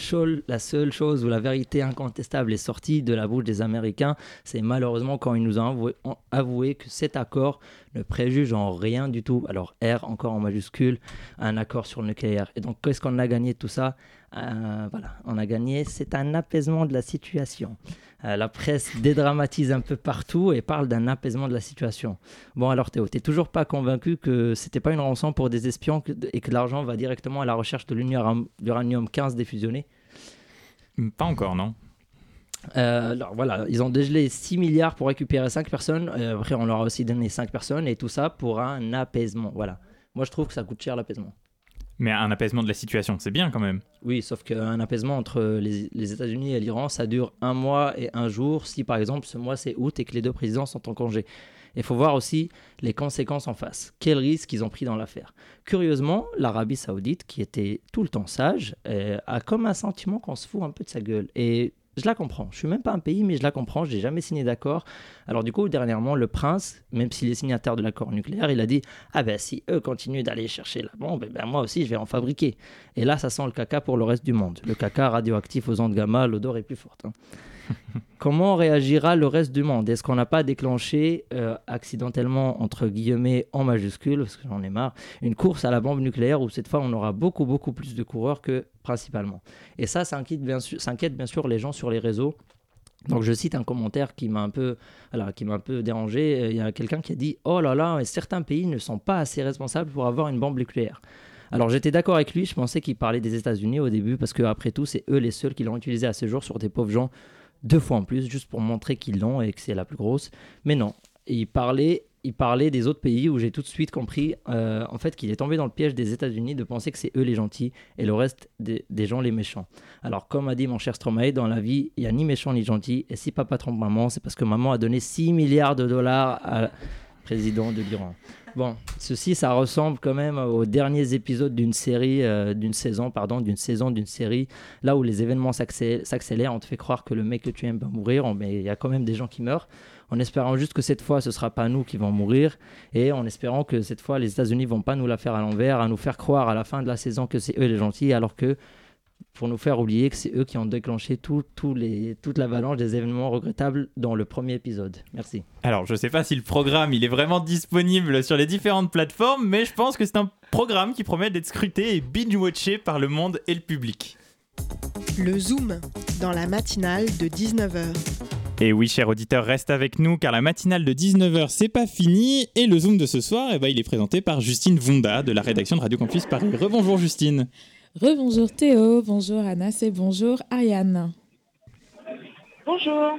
la seule chose où la vérité incontestable est sortie de la bouche des Américains, c'est malheureusement quand ils nous ont avoué, que cet accord ne préjuge en rien du tout, alors R encore en majuscule, un accord sur le nucléaire. Et donc, qu'est-ce qu'on a gagné de tout ça? Euh, Voilà, on a gagné, c'est un apaisement de la situation. Euh, la presse dédramatise un peu partout et parle d'un apaisement de la situation. Bon, alors Théo, t'es toujours pas convaincu que c'était pas une rançon pour des espions et que l'argent va directement à la recherche de l'uranium 15 défusionné? Hmm, Pas encore, non euh, alors voilà, ils ont dégelé 6 milliards pour récupérer 5 personnes. Euh, après, on leur a aussi donné 5 personnes et tout ça pour un apaisement. Voilà. Moi, je trouve que ça coûte cher l'apaisement. Mais un apaisement de la situation, c'est bien quand même. Oui, sauf qu'un apaisement entre les, États-Unis et l'Iran, ça dure un mois et un jour, si par exemple ce mois c'est août et que les deux présidents sont en congé. Il faut voir aussi les conséquences en face. Quels risques ils ont pris dans l'affaire. Curieusement, l'Arabie Saoudite, qui était tout le temps sage, euh, a comme un sentiment qu'on se fout un peu de sa gueule. Et je la comprends. Je suis même pas un pays, mais je la comprends. J'ai jamais signé d'accord. Alors du coup, dernièrement, le prince, même s'il est signataire de l'accord nucléaire, il a dit ah ben si eux continuent d'aller chercher la bombe, ben moi aussi je vais en fabriquer. Et là, ça sent le caca pour le reste du monde. Le caca radioactif aux ondes gamma, l'odeur est plus forte. Hein. Comment réagira le reste du monde? Est-ce qu'on n'a pas déclenché euh, accidentellement, entre guillemets, en majuscule, parce que j'en ai marre, une course à la bombe nucléaire où cette fois on aura beaucoup, beaucoup plus de coureurs que principalement? Et ça, ça inquiète bien, sûr, les gens sur les réseaux. Donc je cite un commentaire qui m'a un peu, qui m'a un peu dérangé. Il y a quelqu'un qui a dit Oh là là, certains pays ne sont pas assez responsables pour avoir une bombe nucléaire. Alors j'étais d'accord avec lui, je pensais qu'il parlait des États-Unis au début, parce qu'après tout, c'est eux les seuls qui l'ont utilisé à ce jour sur des pauvres gens deux fois en plus, juste pour montrer qu'ils l'ont et que c'est la plus grosse. Mais non, il parlait, il parlait des autres pays où j'ai tout de suite compris euh, en fait qu'il est tombé dans le piège des États-Unis de penser que c'est eux les gentils et le reste des, gens les méchants. Alors comme a dit mon cher Stromae, dans la vie, il n'y a ni méchant ni gentil. Et si papa trompe maman, c'est parce que maman a donné 6 milliards de dollars à président de l'Iran. Bon, ceci, ça ressemble quand même aux derniers épisodes d'une série, euh, d'une saison, pardon, d'une saison d'une série, là où les événements s'accélèrent, on te fait croire que le mec que tu aimes va mourir, mais il y a quand même des gens qui meurent, en espérant juste que cette fois, ce sera pas nous qui vont mourir, et en espérant que cette fois, les États-Unis vont pas nous la faire à l'envers, à nous faire croire à la fin de la saison que c'est eux les gentils, alors que pour nous faire oublier que c'est eux qui ont déclenché tout, les, toute l'avalanche des événements regrettables dans le premier épisode. Merci. Alors, je ne sais pas si le programme il est vraiment disponible sur les différentes plateformes, mais je pense que c'est un programme qui promet d'être scruté et binge-watché par le monde et le public. Le Zoom, dans la matinale de 19h. Et oui, cher auditeur, reste avec nous car la matinale de 19h, c'est pas fini. Et le Zoom de ce soir, eh ben, il est présenté par Justine Vonda de la rédaction de Radio Campus Paris. Rebonjour Justine. Rebonjour Théo, bonjour Anas et bonjour Ariane. Bonjour.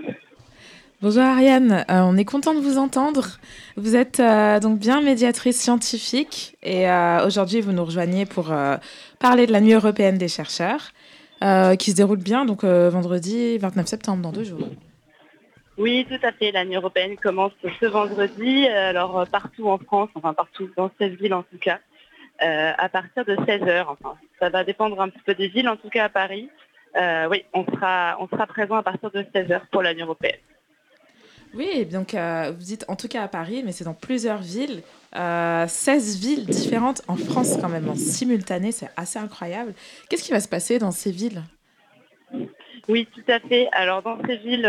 Bonjour Ariane, euh, on est content de vous entendre. Vous êtes euh, donc bien médiatrice scientifique et euh, aujourd'hui vous nous rejoignez pour parler de la Nuit européenne des chercheurs qui se déroule bien donc vendredi 29 septembre dans deux jours. Oui, tout à fait. La Nuit européenne commence ce vendredi, alors partout en France, enfin partout dans cette ville en tout cas. À partir de 16h. Enfin, ça va dépendre un petit peu des villes, en tout cas à Paris. Euh, oui, on sera, on sera présent à partir de 16h pour l'Union européenne. Oui, donc euh, vous dites en tout cas à Paris, mais c'est dans plusieurs villes, 16 villes différentes en France quand même, en simultané, c'est assez incroyable. Qu'est-ce qui va se passer dans ces villes? Oui, tout à fait. Alors dans ces villes,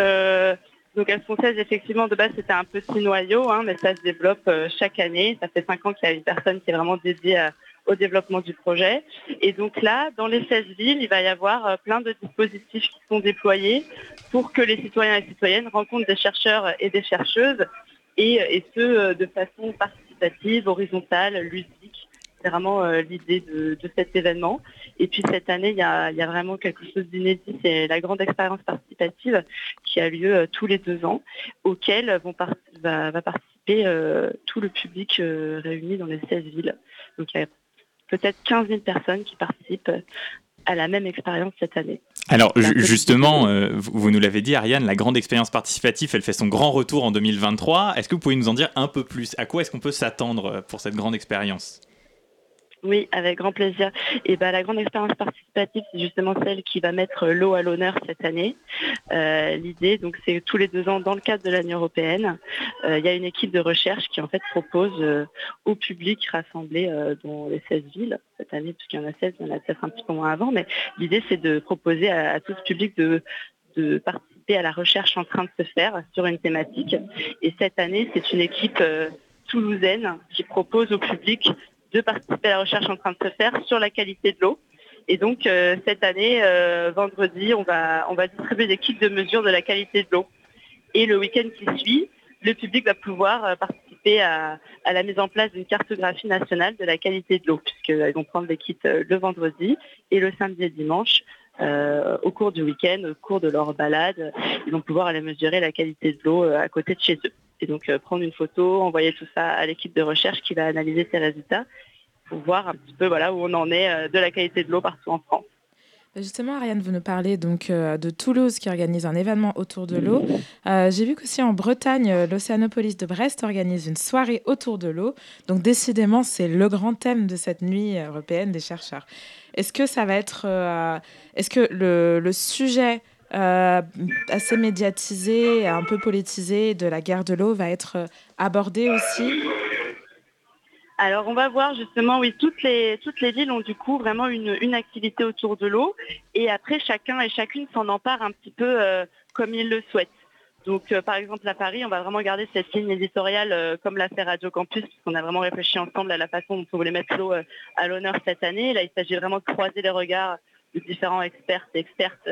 donc elles sont 16 effectivement de base c'était un petit noyau, hein, mais ça se développe euh, chaque année. Ça fait 5 ans qu'il y a une personne qui est vraiment dédiée euh, au développement du projet. Et donc là, dans les 16 villes, il va y avoir euh, plein de dispositifs qui sont déployés pour que les citoyens et citoyennes rencontrent des chercheurs et des chercheuses, et, et ce de façon participative, horizontale, ludique c'est vraiment euh, l'idée de, cet événement. Et puis cette année, il y a, vraiment quelque chose d'inédit, c'est la grande expérience participative qui a lieu euh, tous les deux ans, auquel vont va, participer euh, tout le public réuni dans les 16 villes. Donc il peut-être 15 000 personnes qui participent à la même expérience cette année. Alors justement, vous nous l'avez dit, Ariane, la grande expérience participative, elle fait son grand retour en 2023. Est-ce que vous pouvez nous en dire un peu plus? À quoi est-ce qu'on peut s'attendre pour cette grande expérience? Oui, avec grand plaisir. Et ben, la grande expérience participative, c'est justement celle qui va mettre l'eau à l'honneur cette année. Euh, l'idée, donc, c'est tous les deux ans, dans le cadre de l'Union européenne, euh, il y a une équipe de recherche qui en fait propose euh, au public rassemblé dans les 16 villes cette année, puisqu'il y en a 16, il y en a peut-être un petit peu moins avant, mais l'idée, c'est de proposer à, tout ce public de participer à la recherche en train de se faire sur une thématique. Et cette année, c'est une équipe toulousaine qui propose au public de participer à la recherche en train de se faire sur la qualité de l'eau. Et donc euh, cette année, euh, vendredi, on va, on va distribuer des kits de mesure de la qualité de l'eau. Et le week-end qui suit, le public va pouvoir euh, participer à, la mise en place d'une cartographie nationale de la qualité de l'eau, puisqu'ils vont prendre des kits le vendredi et le samedi et dimanche. au cours du week-end, au cours de leur balade, ils vont pouvoir aller mesurer la qualité de l'eau à côté de chez eux. Et donc prendre une photo, envoyer tout ça à l'équipe de recherche qui va analyser ces résultats pour voir un petit peu voilà, où on en est euh, de la qualité de l'eau partout en France. Bah, justement, Ariane, vous nous parlez donc euh, de Toulouse qui organise un événement autour de l'eau. Euh, j'ai vu qu'aussi en Bretagne, l'Océanopolis de Brest organise une soirée autour de l'eau. Donc décidément, c'est le grand thème de cette nuit européenne des chercheurs. Est-ce que ça va être, est-ce que le, le sujet assez médiatisé, un peu politisé de la guerre de l'eau va être abordé aussi? Alors on va voir justement, oui, toutes les, toutes les villes ont du coup vraiment une, activité autour de l'eau et après chacun et chacune s'en empare un petit peu euh, comme il le souhaite. Donc euh, par exemple à Paris, on va vraiment garder cette ligne éditoriale euh, comme l'a fait Radio Campus, puisqu'on a vraiment réfléchi ensemble à la façon dont on voulait mettre l'eau à l'honneur cette année. Là, il s'agit vraiment de croiser les regards de différents experts et expertes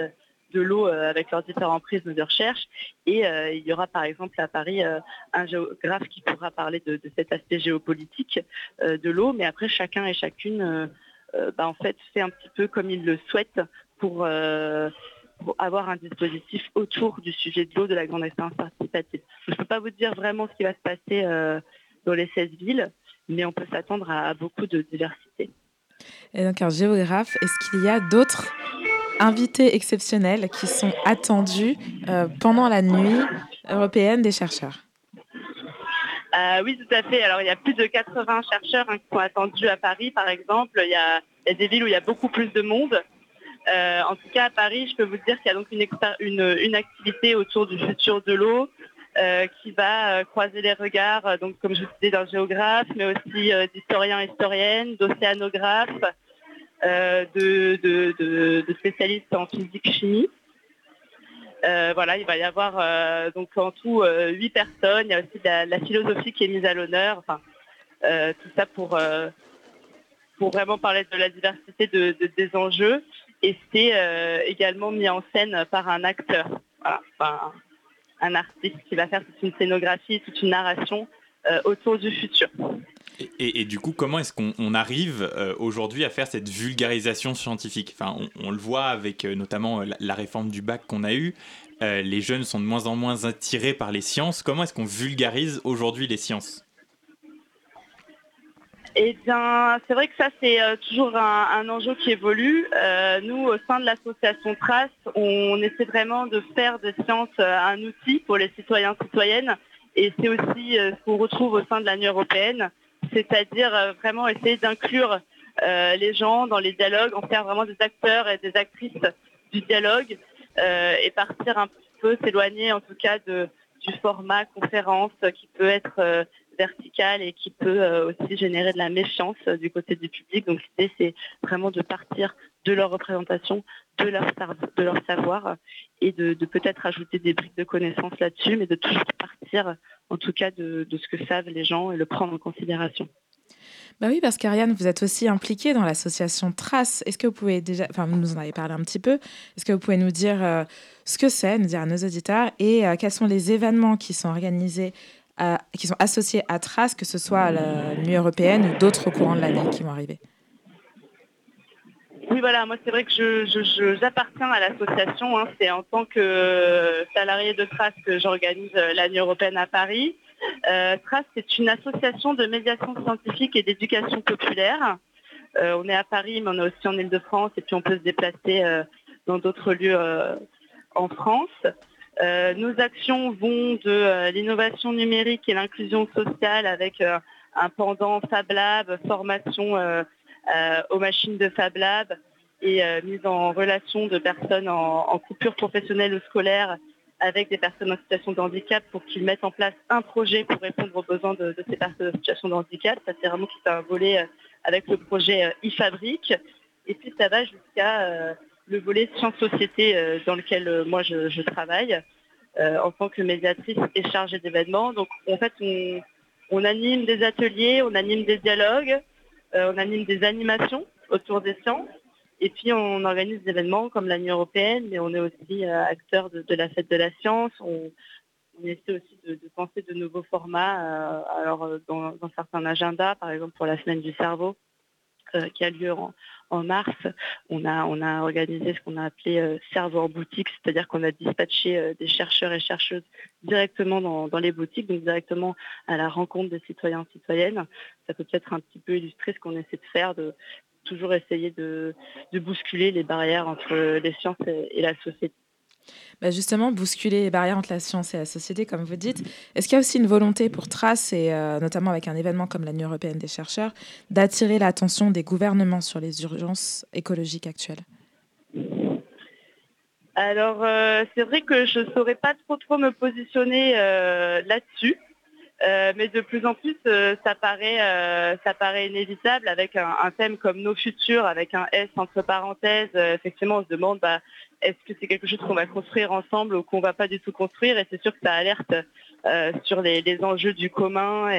de l'eau euh, avec leurs différents prismes de recherche. Et euh, il y aura par exemple à Paris euh, un géographe qui pourra parler de, cet aspect géopolitique de l'eau, mais après chacun et chacune bah, en fait fait un petit peu comme il le souhaite pour, avoir un dispositif autour du sujet de l'eau de la grande expérience participative. Je ne peux pas vous dire vraiment ce qui va se passer dans les 16 villes, mais on peut s'attendre à beaucoup de diversité. Et donc un géographe, est-ce qu'il y a d'autres invités exceptionnels qui sont attendus euh, pendant la nuit européenne des chercheurs. Euh, oui, tout à fait. Alors, il y a plus de 80 chercheurs hein, qui sont attendus à Paris, par exemple. Il y, a, des villes où il y a beaucoup plus de monde. Euh, en tout cas, à Paris, je peux vous dire qu'il y a donc une, activité autour du futur de l'eau qui va croiser les regards, donc comme je vous disais, d'un géographe, mais aussi d'historiens, historiennes, d'océanographes, de, spécialistes en physique-chimie. voilà, il va y avoir donc en tout huit personnes. Il y a aussi la, philosophie qui est mise à l'honneur. Tout ça pour, pour vraiment parler de la diversité des enjeux. Et c'est également mis en scène par un acteur, un artiste qui va faire toute une scénographie, toute une narration autour du futur. Et, du coup, comment est-ce qu'on arrive euh, aujourd'hui à faire cette vulgarisation scientifique? Enfin, on, le voit avec euh, notamment euh, la, réforme du bac qu'on a eue. les jeunes sont de moins en moins attirés par les sciences. Comment est-ce qu'on vulgarise aujourd'hui les sciences? Eh bien, c'est vrai que ça, c'est toujours un, enjeu qui évolue. nous, au sein de l'association Trace, on essaie vraiment de faire de sciences un outil pour les citoyens citoyennes. Et c'est aussi ce qu'on retrouve au sein de l'Union européenne c'est-à-dire euh, vraiment essayer d'inclure euh, les gens dans les dialogues, en faire vraiment des acteurs et des actrices du dialogue euh, et partir un peu, s'éloigner en tout cas du format conférence qui peut être vertical et qui peut aussi générer de la méfiance du côté du public. Donc l'idée, c'est vraiment de partir de leur représentation, de leur, savoir et de, peut-être ajouter des briques de connaissances là-dessus, mais de toujours partir en tout cas de, ce que savent les gens et le prendre en considération. Bah oui, parce qu'Ariane, vous êtes aussi impliquée dans l'association Trace. Est-ce que vous pouvez déjà, enfin, vous nous en avez parlé un petit peu, est-ce que vous pouvez nous dire euh, ce que c'est, nous dire à nos auditeurs, et euh, quels sont les événements qui sont organisés, qui sont associés à Trace, que ce soit à l'Union européenne ou d'autres courants de l'année qui vont arriver? Oui, voilà, moi c'est vrai que j'appartiens à l'association. Hein. C'est en tant que salarié de Trace que j'organise euh, l'année européenne à Paris. Euh, Trace, c'est une association de médiation scientifique et d'éducation populaire. Euh, on est à Paris, mais on est aussi en Ile-de-France et puis on peut se déplacer dans d'autres lieux en France. nos actions vont de l'innovation numérique et l'inclusion sociale avec un pendant Fab Lab, formation euh, aux machines de Fab Lab et euh, mise en relation de personnes en, coupure professionnelle ou scolaire avec des personnes en situation de handicap pour qu'ils mettent en place un projet pour répondre aux besoins de, ces personnes en situation de handicap. Ça c'est vraiment tout un volet euh, avec le projet e-fabrique. Et puis ça va jusqu'à le volet sciences-société dans lequel moi je, travaille en tant que médiatrice et chargée d'événements. Donc en fait on anime des ateliers, on anime des dialogues, euh, on anime des animations autour des sciences. Et puis on organise des événements comme l'Union européenne, mais on est aussi euh, acteur de, la fête de la science. On, essaie aussi de, penser de nouveaux formats. Euh, dans, certains agendas, par exemple pour la semaine du cerveau, qui a lieu en, mars, on a, organisé ce qu'on a appelé en boutique, c'est-à-dire qu'on a dispatché des chercheurs et chercheuses directement dans, les boutiques, donc directement à la rencontre des citoyens et citoyennes. Ça peut peut-être un petit peu illustrer ce qu'on essaie de faire, de toujours essayer de, bousculer les barrières entre les sciences et, la société. Bah justement, bousculer les barrières entre la science et la société, comme vous dites. Est-ce qu'il y a aussi une volonté pour Trace, et euh, notamment avec un événement comme l'Union européenne des chercheurs, d'attirer l'attention des gouvernements sur les urgences écologiques actuelles? Alors, euh, c'est vrai que je ne saurais pas trop trop me positionner euh, là-dessus. Euh, mais de plus en plus, ça, paraît, ça paraît inévitable avec un, thème comme nos futurs, avec un S entre parenthèses. effectivement, on se demande bah, est-ce que c'est quelque chose qu'on va construire ensemble ou qu'on ne va pas du tout construire? Et c'est sûr que ça alerte sur les, enjeux du commun.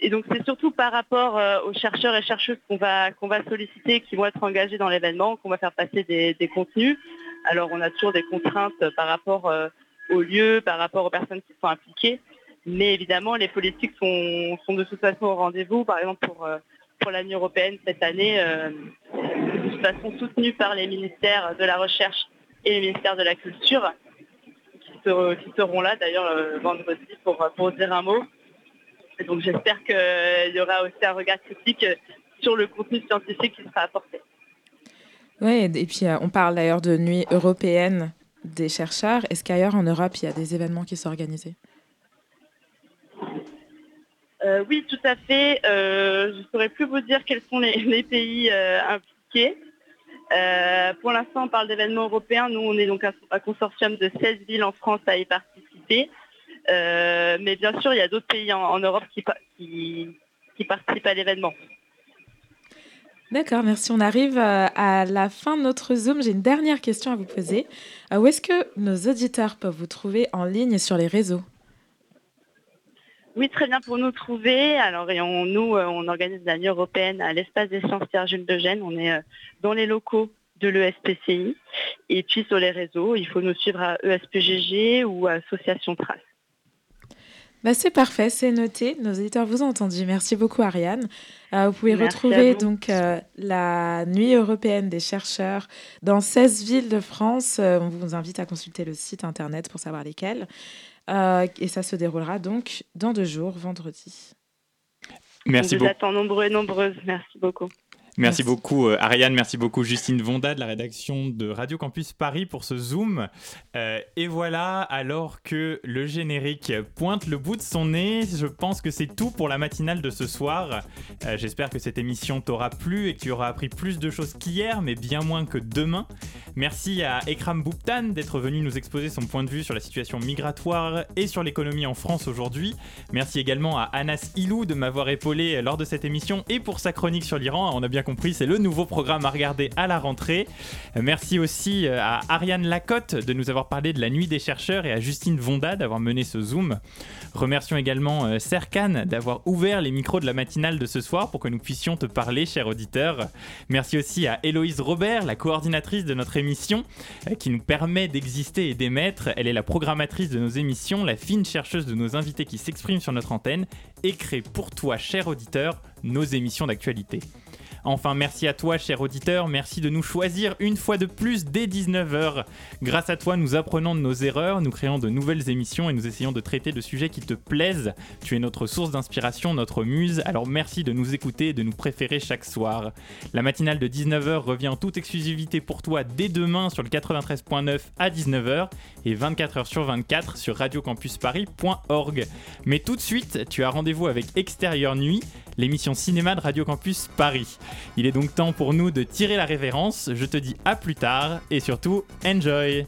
Et, donc, c'est surtout par rapport aux chercheurs et chercheuses qu'on va, solliciter, qui vont être engagés dans l'événement, qu'on va faire passer des contenus. Alors on a toujours des contraintes par rapport euh, au lieu, par rapport aux personnes qui sont impliquées. Mais évidemment, les politiques sont, de toute façon au rendez-vous. Par exemple, pour, euh, pour l'année européenne cette année, euh, de toute façon soutenue par les ministères de la Recherche et les ministères de la Culture, qui, seront, là d'ailleurs vendredi pour, pour dire un mot. Donc j'espère qu'il y aura aussi un regard critique sur le contenu scientifique qui sera apporté. Oui, et puis euh, on parle d'ailleurs de nuit européenne des chercheurs. Est-ce qu'ailleurs en Europe, il y a des événements qui sont organisés? Euh, Oui, tout à fait. Euh, je ne saurais plus vous dire quels sont les, pays impliqués. pour l'instant, on parle d'événements européens. Nous, on est donc un, consortium de 16 villes en France à y participer. mais bien sûr, il y a d'autres pays en, Europe qui, participent à l'événement. D'accord, merci. On arrive euh, à la fin de notre Zoom. J'ai une dernière question à vous poser. Euh, où est-ce que nos auditeurs peuvent vous trouver en ligne sur les réseaux? Oui, très bien pour nous trouver. Alors, nous, on organise la nuit européenne à l'espace des sciences Pierre Jules de Gênes. On est dans les locaux de l'ESPCI. Et puis sur les réseaux, il faut nous suivre à ESPGG ou à Association Trace. Bah c'est parfait, c'est noté. Nos éditeurs vous ont entendu. Merci beaucoup, Ariane. Euh, vous pouvez retrouver donc euh, la Nuit européenne des chercheurs dans 16 villes de France. Euh, on vous invite à consulter le site internet pour savoir lesquelles. Et ça se déroulera donc dans deux jours, vendredi. Merci beaucoup. vous attend nombreux et nombreuses. Merci beaucoup. Merci, beaucoup euh, Ariane, merci beaucoup Justine Vonda de la rédaction de Radio Campus Paris pour ce zoom. Euh, et voilà, alors que le générique pointe le bout de son nez, je pense que c'est tout pour la matinale de ce soir. Euh, j'espère que cette émission t'aura plu et que tu auras appris plus de choses qu'hier, mais bien moins que demain. Merci à Ekram Bouptan d'être venu nous exposer son point de vue sur la situation migratoire et sur l'économie en France aujourd'hui. Merci également à Anas Ilou de m'avoir épaulé lors de cette émission et pour sa chronique sur l'Iran. On a bien compris, c'est le nouveau programme à regarder à la rentrée. Merci aussi euh, à Ariane Lacotte de nous avoir parlé de la nuit des chercheurs et à Justine Vonda d'avoir mené ce Zoom. Remercions également euh, Serkan d'avoir ouvert les micros de la matinale de ce soir pour que nous puissions te parler, cher auditeur. Merci aussi à Héloïse Robert, la coordinatrice de notre émission, euh, qui nous permet d'exister et d'émettre. Elle est la programmatrice de nos émissions, la fine chercheuse de nos invités qui s'expriment sur notre antenne et crée pour toi, cher auditeur, nos émissions d'actualité. Enfin, merci à toi, cher auditeur, merci de nous choisir une fois de plus dès 19h. Grâce à toi, nous apprenons de nos erreurs, nous créons de nouvelles émissions et nous essayons de traiter de sujets qui te plaisent. Tu es notre source d'inspiration, notre muse, alors merci de nous écouter et de nous préférer chaque soir. La matinale de 19h revient en toute exclusivité pour toi dès demain sur le 93.9 à 19h et 24h sur 24 sur radiocampusparis.org. Mais tout de suite, tu as rendez-vous avec Extérieur Nuit, l'émission cinéma de Radio Campus Paris. Il est donc temps pour nous de tirer la révérence. Je te dis à plus tard et surtout, enjoy